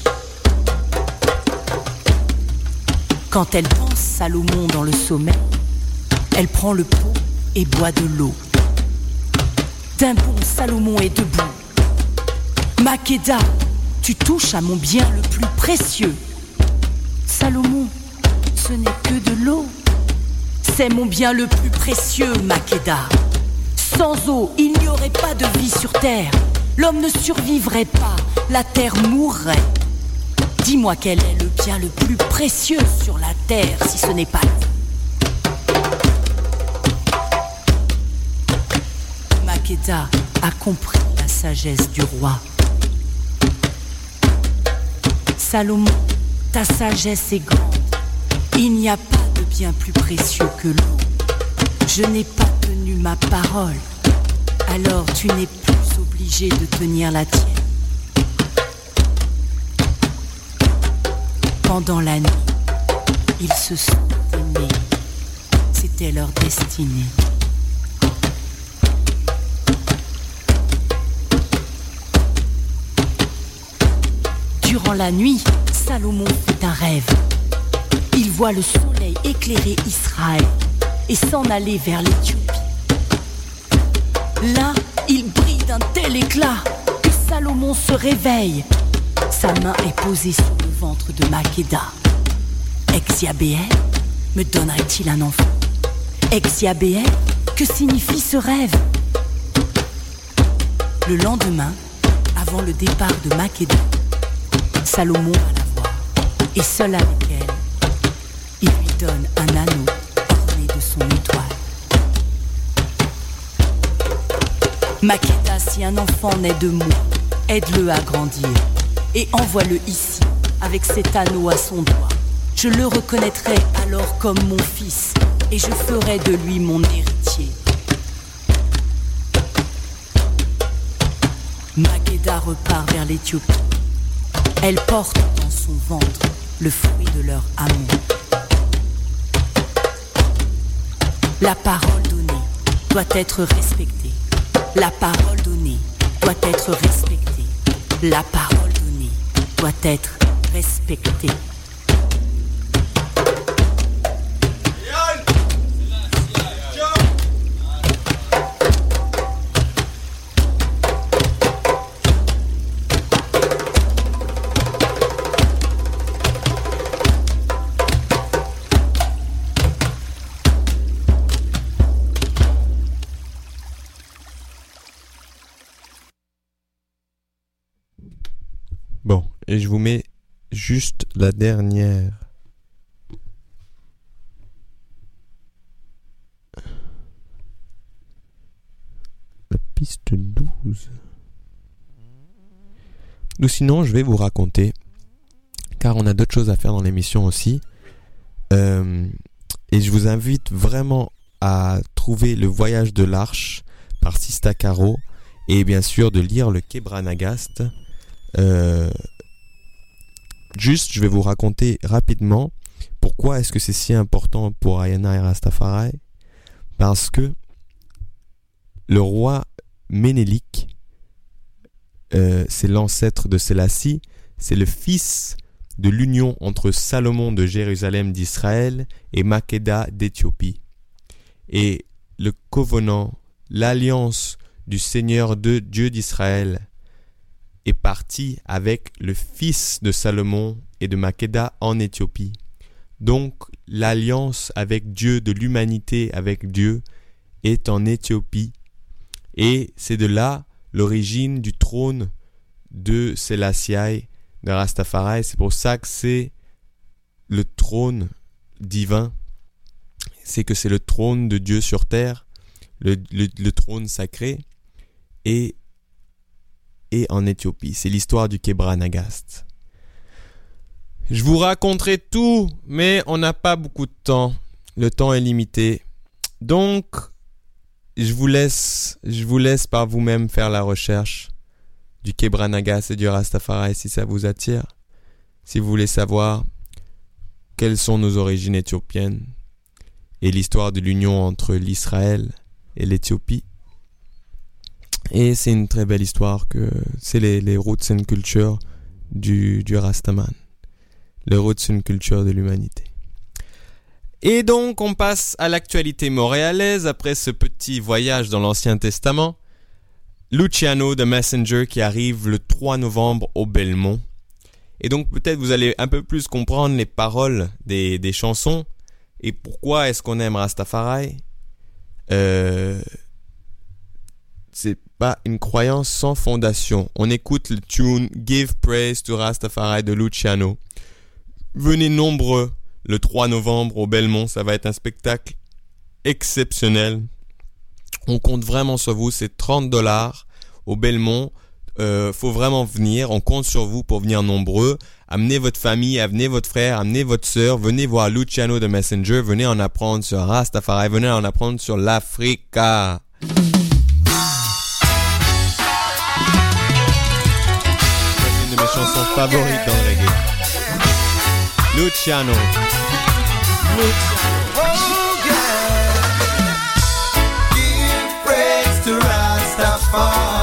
Quand elle pense Salomon dans le sommeil, elle prend le pot et boit de l'eau. D'un bond, Salomon est debout. Makeda, tu touches à mon bien le plus précieux. Salomon, ce n'est que de l'eau. C'est mon bien le plus précieux, Makeda. Sans eau, il n'y aurait pas de vie sur Terre. L'homme ne survivrait pas, la Terre mourrait. Dis-moi quel est le bien le plus précieux sur la Terre si ce n'est pas l'eau. Makeda a compris la sagesse du roi. Salomon, ta sagesse est grande. Il n'y a pas de bien plus précieux que l'eau. Je n'ai pas tenu ma parole, alors tu n'es plus obligé de tenir la tienne. Pendant la nuit, ils se sont aimés. C'était leur destinée. Durant la nuit, Salomon fait un rêve. Il voit le soleil éclairer Israël et s'en aller vers l'Éthiopie. Là, il brille d'un tel éclat que Salomon se réveille. Sa main est posée sur le ventre de Makeda. Exiabéel me donnerait-il un enfant? Exiabéel, que signifie ce rêve? Le lendemain, avant le départ de Makeda, Salomon va la voir et seul avec elle, il lui donne un anneau orné de son étoile. Makeda, si un enfant naît de moi, aide-le à grandir et envoie-le ici avec cet anneau à son doigt. Je le reconnaîtrai alors comme mon fils et je ferai de lui mon héritier. Makeda repart vers l'Éthiopie. Elle porte dans son ventre le fruit de leur amour. La parole donnée doit être respectée. La parole donnée doit être respectée. La parole donnée doit être respectée. Et je vous mets juste la dernière. La piste 12. Ou sinon, je vais vous raconter, car on a d'autres choses à faire dans l'émission aussi. Euh, et je vous invite vraiment à trouver Le Voyage de l'Arche par Sista Caro et bien sûr de lire le Kebranagast. Euh, juste, je vais vous raconter rapidement pourquoi est-ce que c'est si important pour Ayana et Rastafari. Parce que le roi Ménélique, euh, c'est l'ancêtre de Sélassie, c'est le fils de l'union entre Salomon de Jérusalem d'Israël et Makeda d'Éthiopie. Et le covenant, l'alliance du Seigneur de Dieu d'Israël est parti avec le fils de Salomon et de Makeda en Éthiopie. Donc l'alliance avec Dieu, de l'humanité avec Dieu, est en Éthiopie. Et c'est de là l'origine du trône de Selassie, de Rastafari. C'est pour ça que c'est le trône divin. C'est que c'est le trône de Dieu sur terre, le, le, le trône sacré. Et et en Éthiopie. C'est l'histoire du Kebranagast. Je vous raconterai tout, mais on n'a pas beaucoup de temps. Le temps est limité. Donc, je vous laisse, je vous laisse par vous-même faire la recherche du Kebranagast et du Rastafari si ça vous attire. Si vous voulez savoir quelles sont nos origines éthiopiennes et l'histoire de l'union entre l'Israël et l'Éthiopie. Et c'est une très belle histoire que c'est les, les roots and culture du, du Rastaman. Les roots and culture de l'humanité. Et donc on passe à l'actualité montréalaise après ce petit voyage dans l'Ancien Testament. Luciano de Messenger qui arrive le 3 novembre au Belmont. Et donc peut-être vous allez un peu plus comprendre les paroles des, des chansons et pourquoi est-ce qu'on aime Rastafari. Euh, c'est pas une croyance sans fondation. On écoute le tune Give Praise to Rastafari de Luciano. Venez nombreux le 3 novembre au Belmont, ça va être un spectacle exceptionnel. On compte vraiment sur vous, c'est 30 dollars au Belmont Euh, faut vraiment venir. On compte sur vous pour venir nombreux. Amenez votre famille, amenez votre frère, amenez votre sœur. Venez voir Luciano de Messenger. Venez en apprendre sur Rastafari. Venez en apprendre sur l'Africa. Chansons favorites dans le reggae. Luciano. Give praise to Rastafari.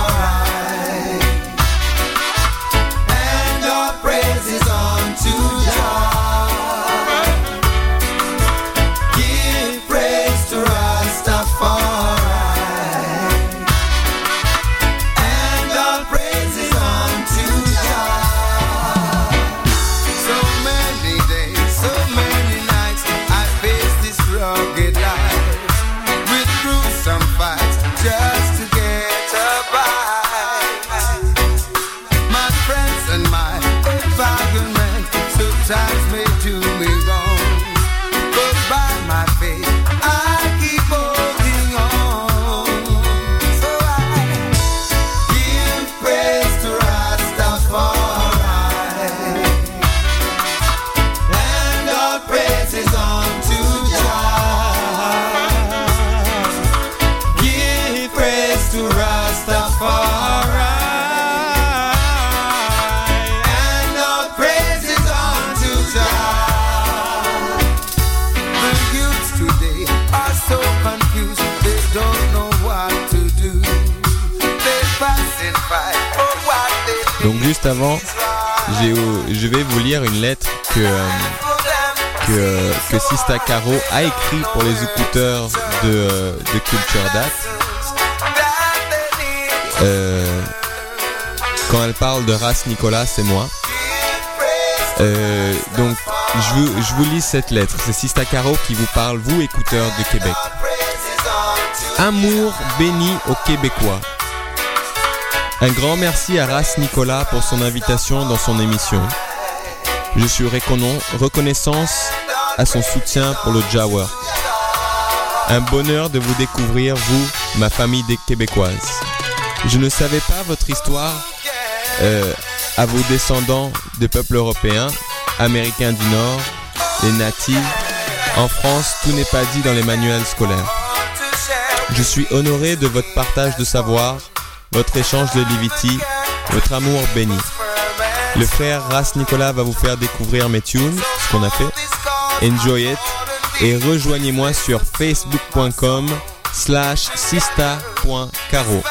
Juste avant, je vais vous lire une lettre que, euh, que, que Sista Caro a écrit pour les écouteurs de, euh, Culture Date. Euh, quand elle parle de race Nicolas, c'est moi. Donc, je vous, je vous lis cette lettre. C'est Sista Caro qui vous parle, vous, écouteurs de Québec. Amour béni aux Québécois. Un grand merci à Ras Nicolas pour son invitation dans son émission. Je suis reconna- reconnaissance à son soutien pour le Jawa. Un bonheur de vous découvrir, vous, ma famille des Québécoises. Je ne savais pas votre histoire euh, à vos descendants de peuples européens, américains du Nord, les natifs. En France, tout n'est pas dit dans les manuels scolaires. Je suis honoré de votre partage de savoir, votre échange de Liviti, votre amour béni. Le frère Ras Nicolas va vous faire découvrir mes tunes, ce qu'on a fait. Enjoy it. Et rejoignez-moi sur facebook.com slash sista.caro.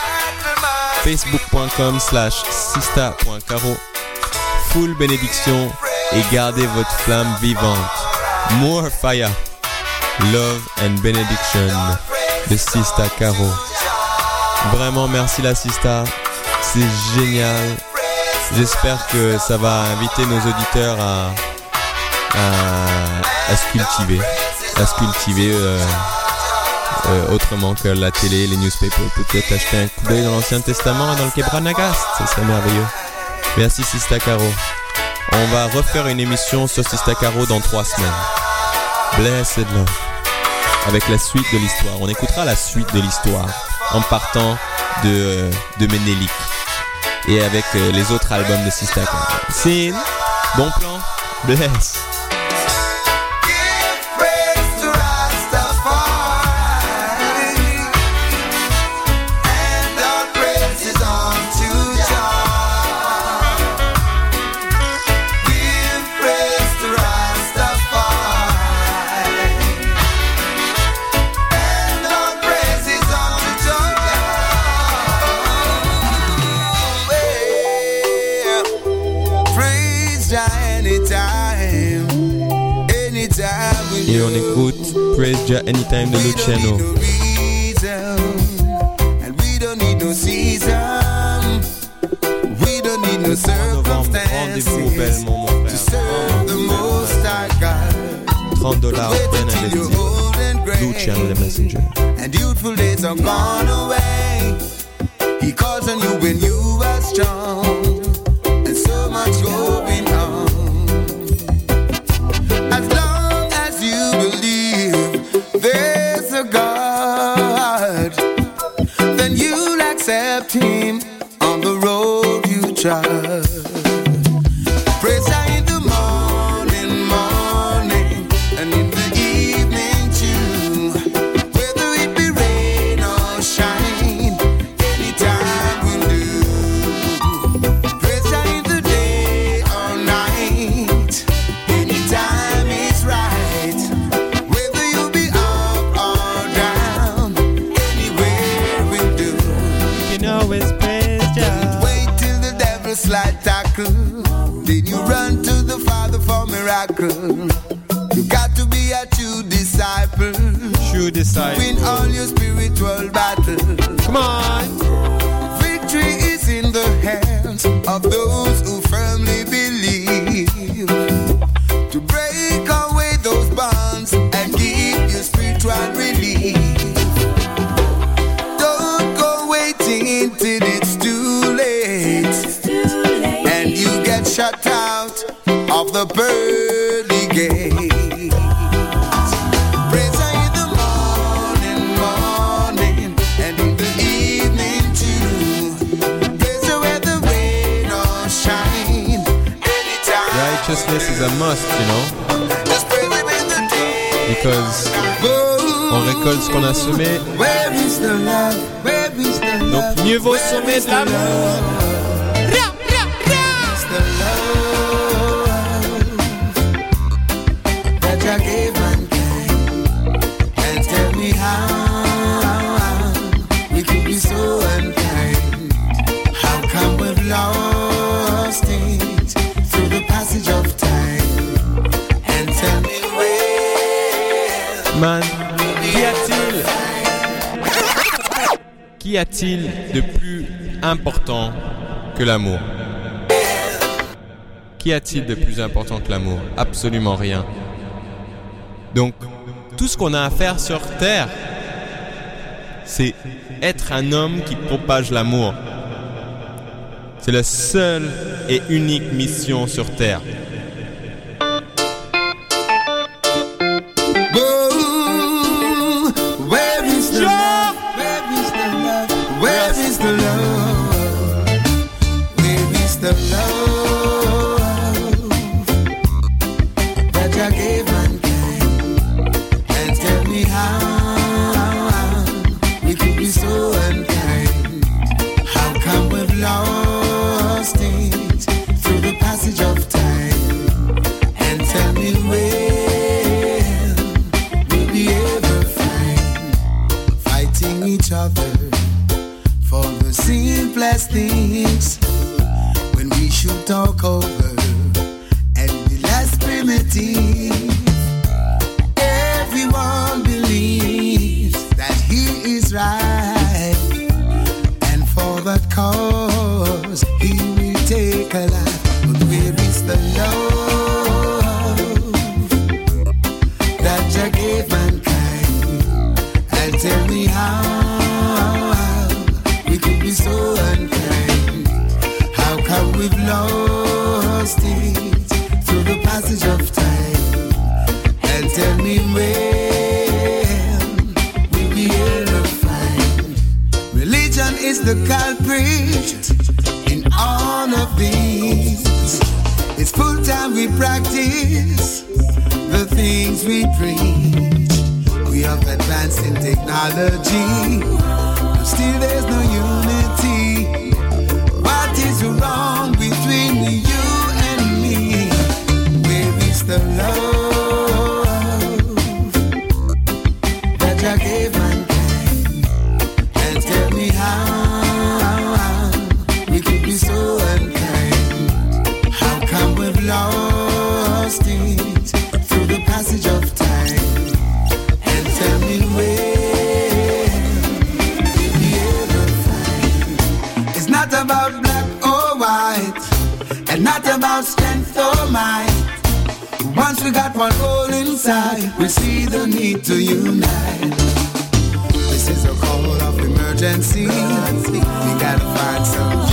Facebook.com slash sista.caro. Full bénédiction et gardez votre flamme vivante. More fire. Love and benediction de Sista Caro. Vraiment merci la Sista. C'est génial. J'espère que ça va inviter nos auditeurs à, à, se cultiver. À se cultiver euh, euh, autrement que la télé, les newspapers. Peut-être acheter un coup d'œil dans l'Ancien Testament et dans le Kebranagast. Ce serait merveilleux. Merci Sista Caro. On va refaire une émission sur Sista Caro dans trois semaines. Blessed Love. Avec la suite de l'histoire. On écoutera la suite de l'histoire en partant de, de Ménélique et avec euh, les autres albums de Sista Caro. Sin, bon plan, bless. Jah Anytime de Luciano. And we don't need no season. We don't need no novembre, rendez-vous au circumstances to serve the Most High God. 30 dollars, Wait peine until you're investie. old and gray, Luciano the Messenger. and youthful days are gone away. He calls on you when you are strong, must, you know? Because on récolte ce qu'on a semé. Donc mieux vaut semer de l'amour. a-t-il de plus important que l'amour Qu'y a-t-il de plus important que l'amour Absolument rien. Donc, tout ce qu'on a à faire sur Terre, c'est être un homme qui propage l'amour. C'est la seule et unique mission sur Terre. the culprit in all of these. It's full time we practice the things we preach. We have advanced in technology, but still there's no unity. What is wrong between you and me? Where is the love that I gave? side, we see the need to unite. This is a call of emergency. We gotta find some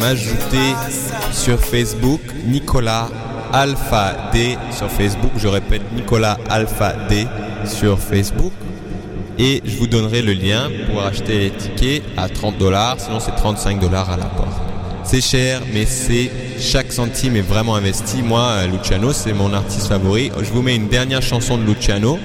m'ajouter sur Facebook, Nicolas Alpha D sur Facebook. Je répète, Nicolas Alpha D sur Facebook. Et je vous donnerai le lien pour acheter les tickets à 30 dollars, sinon c'est 35 dollars à la porte. C'est cher, mais c'est chaque centime est vraiment investi. Moi, euh, Luciano, c'est mon artiste favori. Je vous mets une dernière chanson de Luciano.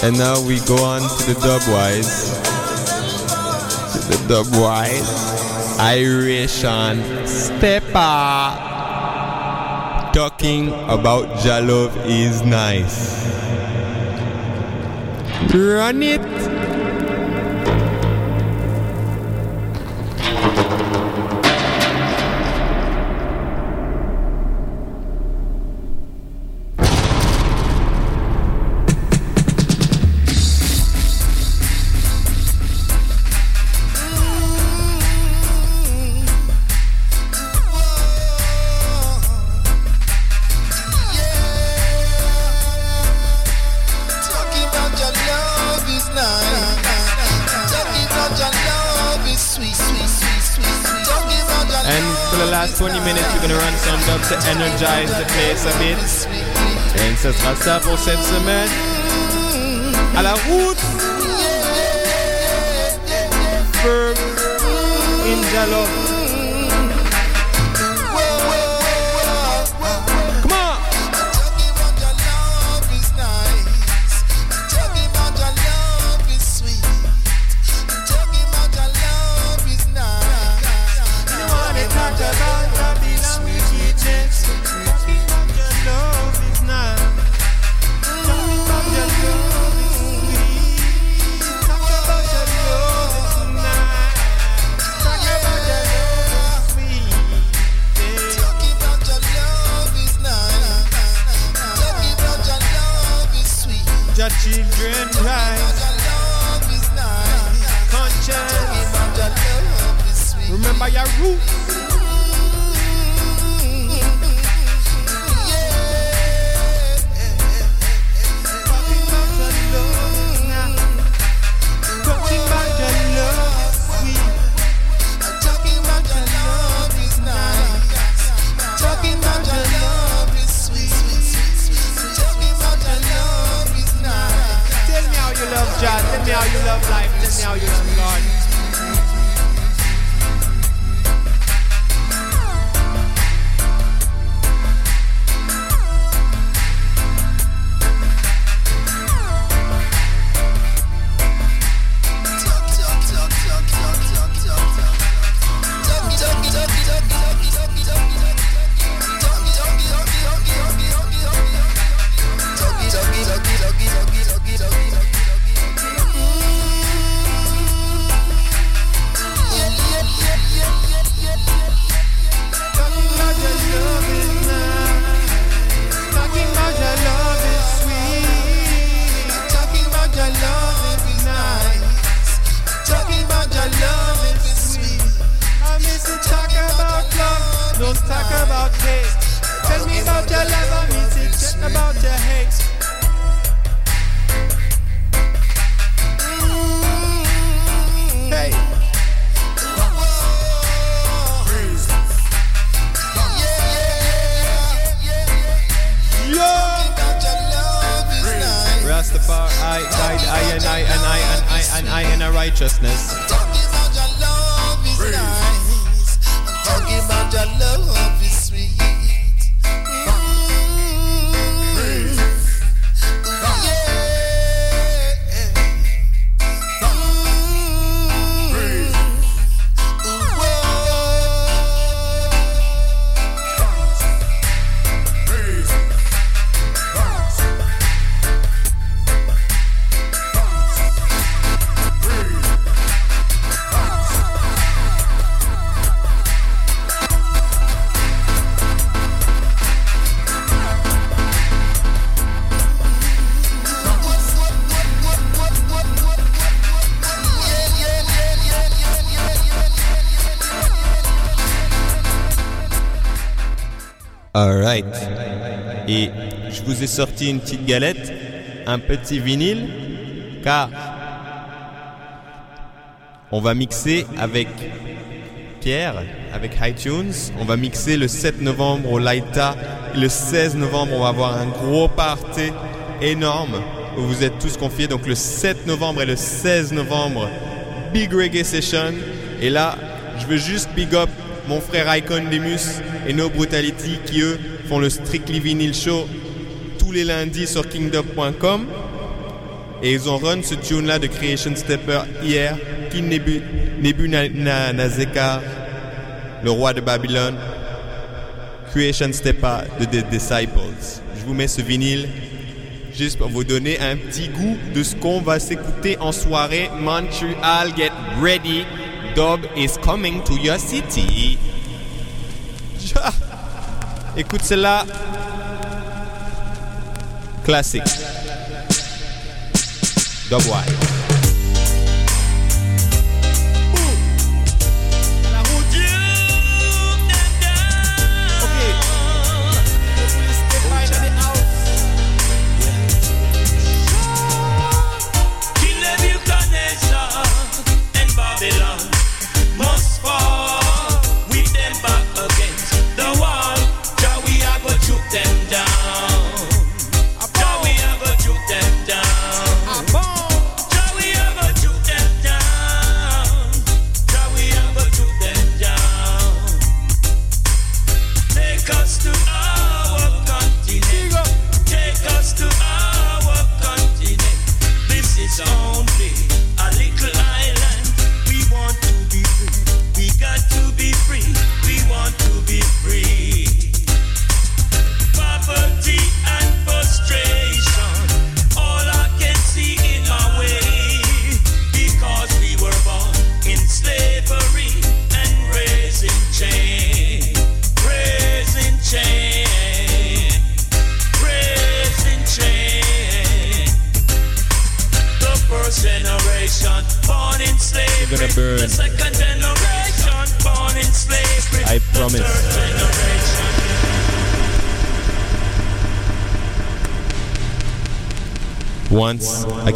And now we go on to the dubwise. To the dubwise. Irish on Stepper. Talking about Jalove is nice. Run it! Passable cette semaine. Sorti une petite galette, un petit vinyle, car on va mixer avec Pierre, avec iTunes. On va mixer le 7 novembre au Laita. Et le 16 novembre, on va avoir un gros party énorme où vous êtes tous confiés. Donc le 7 novembre et le 16 novembre, Big Reggae Session. Et là, je veux juste big up mon frère Icon Demus et No Brutality qui eux font le Strictly Vinyl Show tous les lundis sur kingdom.com. Et ils ont run ce tune-là de Creation Stepper hier, King Nebu, Nebu Na- Na- Nazeka, le roi de Babylone, Creation Stepper de The Disciples. Je vous mets ce vinyle juste pour vous donner un petit goût de ce qu'on va s'écouter en soirée. Montreal, get ready. Dub is coming to your city. Écoute celle-là. Classique. Dub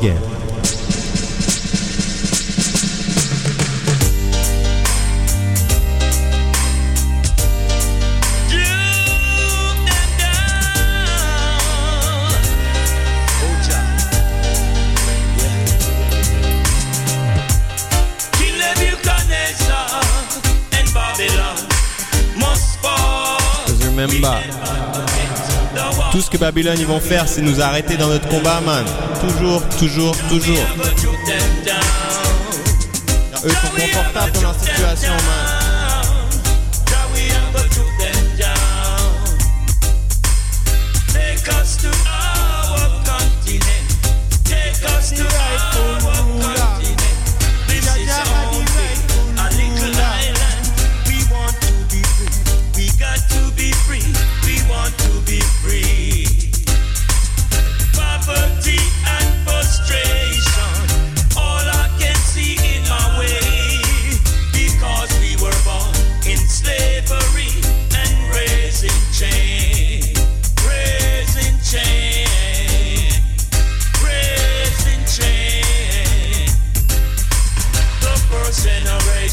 again. Babylone ils vont faire, c'est nous arrêter dans notre combat, man. Toujours, toujours, toujours. Eux sont confortables dans leur situation, man.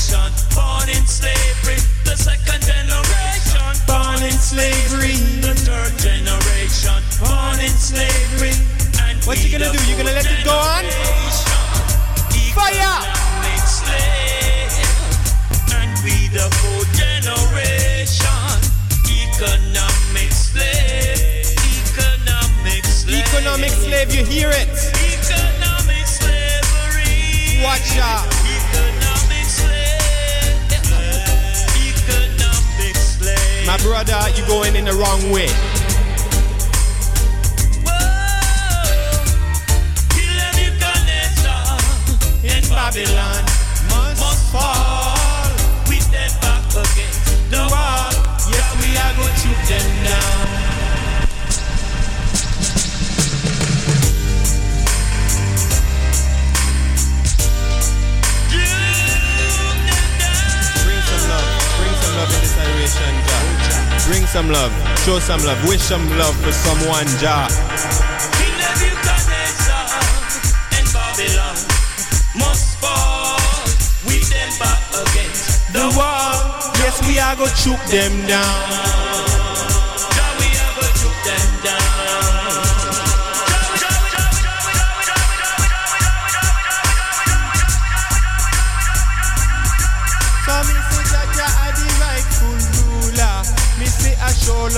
Generation born in slavery. The second generation born in slavery. The third generation born in slavery. And What you gonna do? You gonna let it go on? Fire! Economic slave. And we the fourth generation. Economic slave. Economic slave. Economic slave, you hear it? Economic slavery. Watch out. My brother, you going in the wrong way. Whoa, in Babylon must fall. We dead back against the wall. Yes, we are going to them Bring some love. Show some love, wish some love for someone, Jah. And Babylon must fall with them back against The wall, yes, we are go choke them down.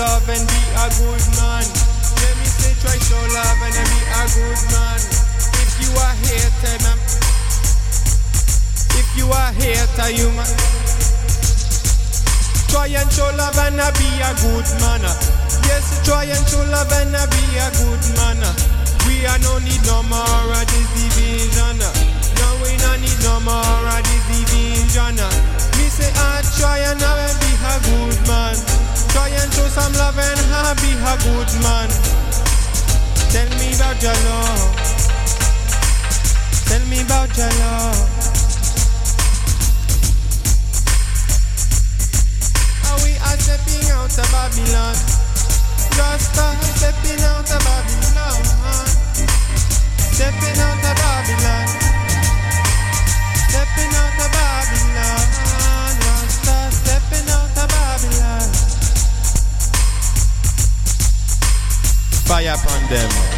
Love and be a good man. Let me say try show love and be a good man. If you are hater, man. If you are hater, you man. Try and show love and be a good man. Yes, try and show love and be a good man. We are no need no more of this division. No, we no need no more of this division. Me say I try and I be a good man. Try and show some love and I be a good man. Tell me about your love. Tell me about your love. How we are stepping out of Babylon. Just stepping out of Babylon. Stepping out of Babylon. Fire upon them.